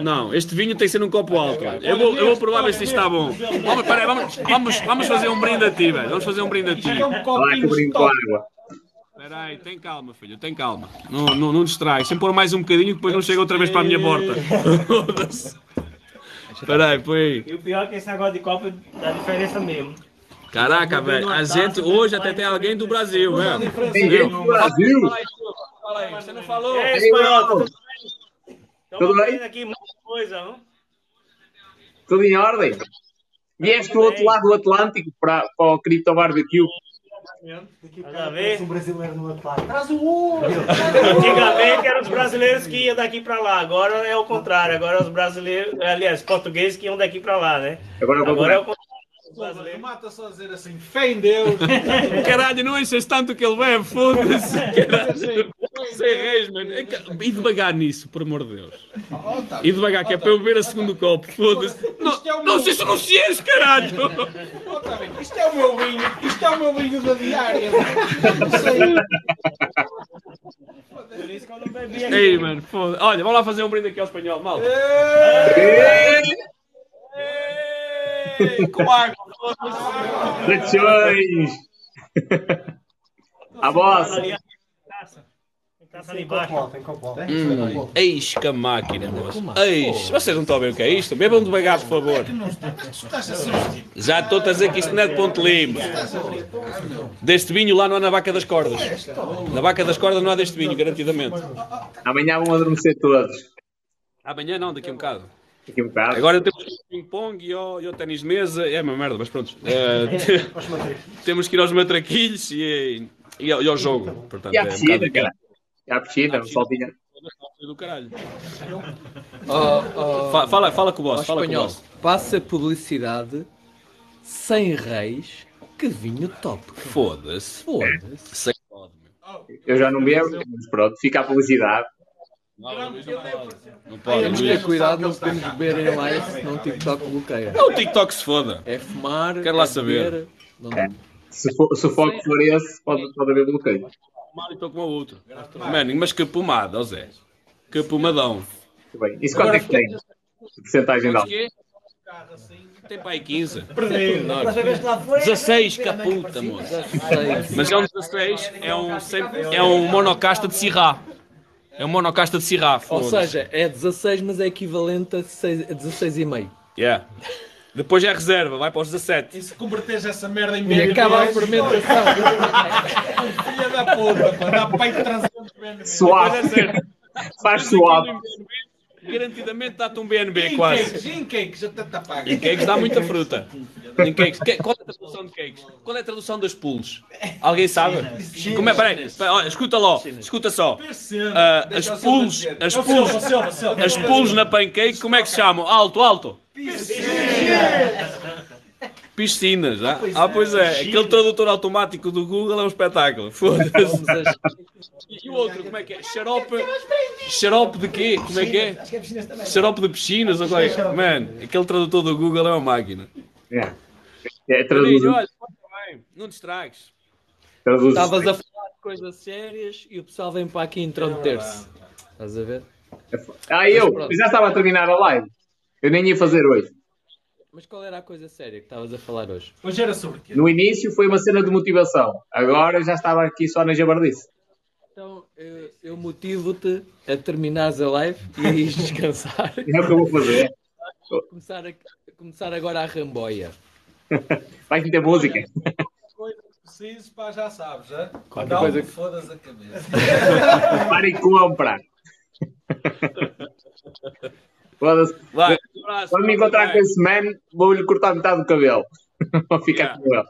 Não, este vinho tem que ser num copo alto. Eu vou, eu vou provar ver se isto está bom. Vamos, peraí, vamos, vamos, vamos fazer um brinde a ti, velho. Vamos fazer um brinde a ti. É um Vai lá água. Peraí, tem calma, filho, tem calma. Não, não, não distrai. Sem pôr mais um bocadinho, que depois não chega outra vez para a minha porta. Espera (laughs) aí, põe aí. E o pior é que esse negócio de Copa dá diferença mesmo. Caraca, velho, a gente hoje até tem alguém do Brasil, mesmo. Tem gente do Brasil? Fala aí, você não falou? É, espanhol, tudo bem? Aqui muita coisa, não? Tudo em ordem? Vieste do outro lado do Atlântico para, para o Crypto Barbecue. Nada a ver. Um brasileiro no Atlântico. Traz o ouro! Antigamente eram os brasileiros que iam daqui pra lá, agora é o contrário. Agora os brasileiros, aliás, portugueses que iam daqui pra lá, né? Agora agora é o contrário. Não mata só dizer assim, fé em Deus. (laughs) Caralho, não enches tanto que ele bebe, foda-se. (laughs) Caralho. Sem reis, mano. É E devagar nisso, por amor de Deus. E devagar, que é para eu beber a segundo copo, foda-se. Não, não se isso não se enche, caralho. (laughs) Oh, tá Isto é o meu vinho, isto é o meu vinho da diária. Não sei. Por isso que eu não bebi aqui. Ei, mano, foda Olha, vamos lá fazer um brinde aqui ao espanhol, mal. Com água, foda-se. Tradições! A voz! Taça ali embaixo. Hum, eis que a máquina, moço. Eis. Vocês não estão a ver o que é isto? Bebam devagar, por favor. Já estou a dizer que isto não é de Ponte Lima. Deste vinho lá não há na vaca das cordas. Na vaca das cordas não há deste vinho, garantidamente. Amanhã vão adormecer todos. Amanhã não, daqui a um bocado. Agora temos que ir ao ping-pong e ao, e ao ténis de mesa. É uma merda, mas pronto. (laughs) Eh, (laughs) temos que ir aos matraquilhos e, e, ao, e ao jogo. Portanto, E à é um piscina, bocado- cara. E à piscina, o tinha. do caralho. Oh, oh, Fa- fala- fala com o boss, fala com o espanhol, boss. Passa publicidade sem reis. Que vinho top. Foda-se. Foda-se. Sem Eu já não bebo, mas pronto, fica a publicidade. Não Temos pode, que Luís. ter cuidado, não podemos beber em live, senão o TikTok bloqueia. Não, o TikTok se foda. É fumar, Quero lá é saber. beber, não- Se, for, se o foco for esse, pode, pode haver bloqueio. E estou com o outro. Mano, mas que pomada, ó Zé. Que pomadão. Muito bem. Isso quanto é que tem? Porcentagem de quê? Tem para aí 15. Perdido. Não. Próxima vez que lá for, é 16, beber mais caputa, moço. 16. Mas é um 16, é um, sempre- é um monocasta de Sirá. É um monocasta de Sirá. Ou seja, é 16, mas é equivalente a 16 a 16,5. Yeah. Depois é reserva, vai para os 17. E se converteres essa merda em E BNB? acaba a fermentação. Filha da puta, pá, dá para ir trazendo BNB. Suave. Depois é. Faz suave. Garantidamente dá-te um BNB quase. em cakes, até te apaga. Em cakes dá muita fruta. Em cakes. Que- Qual é a tradução de cakes? Qual é a tradução das pools? Alguém sabe? Como é? Peraí, olha, escuta lá, escuta só. Ah, as pools, as pools, as pools na pancake, como é que se chamam? Alto, alto. Piscinas, ah? Ah, pois é. Aquele tradutor automático do Google é um espetáculo. Foda-se. E o outro, como é que é? Xarope. Xarope de quê? Como é que é? Xarope de piscinas ou qual é? Mano, aquele tradutor do Google é uma máquina. É. É, traduz, Maninho, olha, pode bem, não distragues. Estavas a falar de coisas sérias e o pessoal vem para aqui intrometer-se. Estás a ver? Ah. Eu já estava a terminar a live. Eu nem ia fazer hoje. Mas qual era a coisa séria que estavas a falar hoje? Hoje era sobre quê? No início foi uma cena de motivação. Agora já estava aqui só na jabardice. Então, eu, eu motivo-te a terminares a live e a ires descansar. É o que eu vou fazer. começar, a, começar agora a ramboia. Vai meter música. Coisa que preciso, pá, já sabes, já? Qualquer Dá coisa que- fodas a cabeça. Para e compra. Foda-se. Quando me vai, encontrar com esse man, vou-lhe cortar metade do cabelo. (laughs) Vou ficar Yeah. com ele.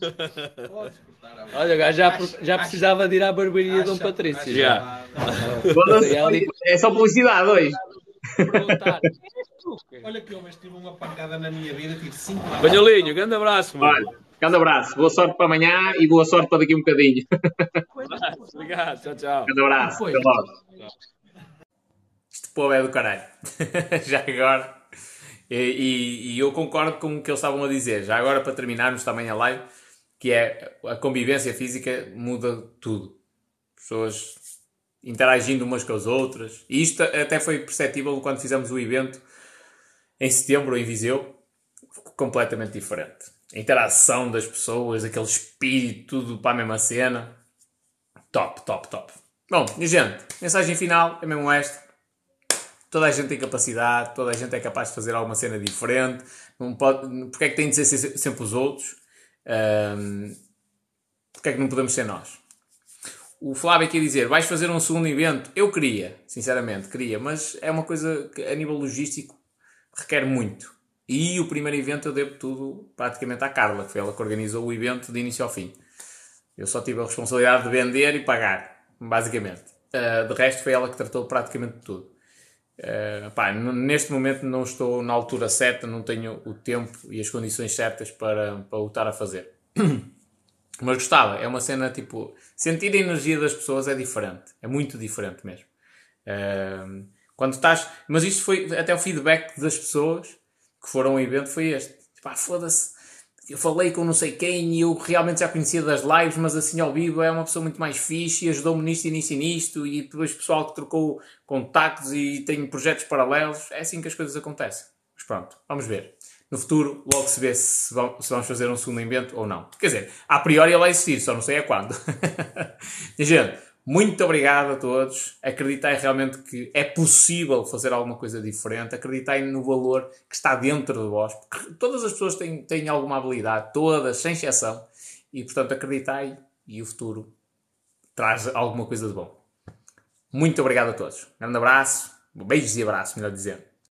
(laughs) Olha, o gajo já, já precisava de ir à barbearia de Dom Patrício. (laughs) Ali- É só publicidade hoje. Olha que eu mas tive uma pancada na minha vida, tive 5 anos. Banholinho, grande abraço, mano. Olha, grande abraço. Boa sorte para amanhã e boa sorte para daqui um bocadinho. Obrigado, tchau, tchau. Grande abraço. Até logo. Este povo é do caralho. Já agora. E, e- eu concordo com o que eles estavam a dizer. Já agora, para terminarmos também a live, que é a convivência física muda tudo. Pessoas interagindo umas com as outras. E isto até foi perceptível quando fizemos o evento em setembro em Viseu. Completamente diferente. A interação das pessoas, aquele espírito, tudo para a mesma cena. Top, top, top. Bom, gente, mensagem final é mesmo esta. Toda a gente tem capacidade, toda a gente é capaz de fazer alguma cena diferente. Não pode, porque é que tem de ser sempre os outros? Um, porque é que não podemos ser nós? O Flávio aqui a dizer, vais fazer um segundo evento? Eu queria, sinceramente, queria, mas é uma coisa que a nível logístico requer muito. E o primeiro evento eu devo tudo praticamente à Carla, que foi ela que organizou o evento de início ao fim. Eu só tive a responsabilidade de vender e pagar, basicamente. Uh, de resto foi ela que tratou praticamente tudo. Uh, pá, neste momento não estou na altura certa, não tenho o tempo e as condições certas para, para o estar a fazer. (clears throat) Mas gostava, é uma cena tipo. Sentir a energia das pessoas é diferente, é muito diferente mesmo. Uh, quando estás. Mas isto foi até o feedback das pessoas que foram ao evento foi este. Pá, foda-se. Eu falei com não sei quem e eu realmente já conhecia das lives, mas assim ao vivo é uma pessoa muito mais fixe e ajudou-me nisto e nisto e nisto. E depois pessoal que trocou contactos e tem projetos paralelos. É assim que as coisas acontecem. Mas pronto, vamos ver no futuro logo se vê se, vamos fazer um segundo evento ou não. Quer dizer, a priori ele vai existir, só não sei a quando. (laughs) e, gente, muito obrigado a todos. Acreditai realmente que é possível fazer alguma coisa diferente. Acreditai no valor que está dentro de vós. Porque todas as pessoas têm, têm alguma habilidade, todas, sem exceção. E portanto, acreditai e o futuro traz alguma coisa de bom. Muito obrigado a todos. Um grande abraço, beijos e abraços, melhor dizendo.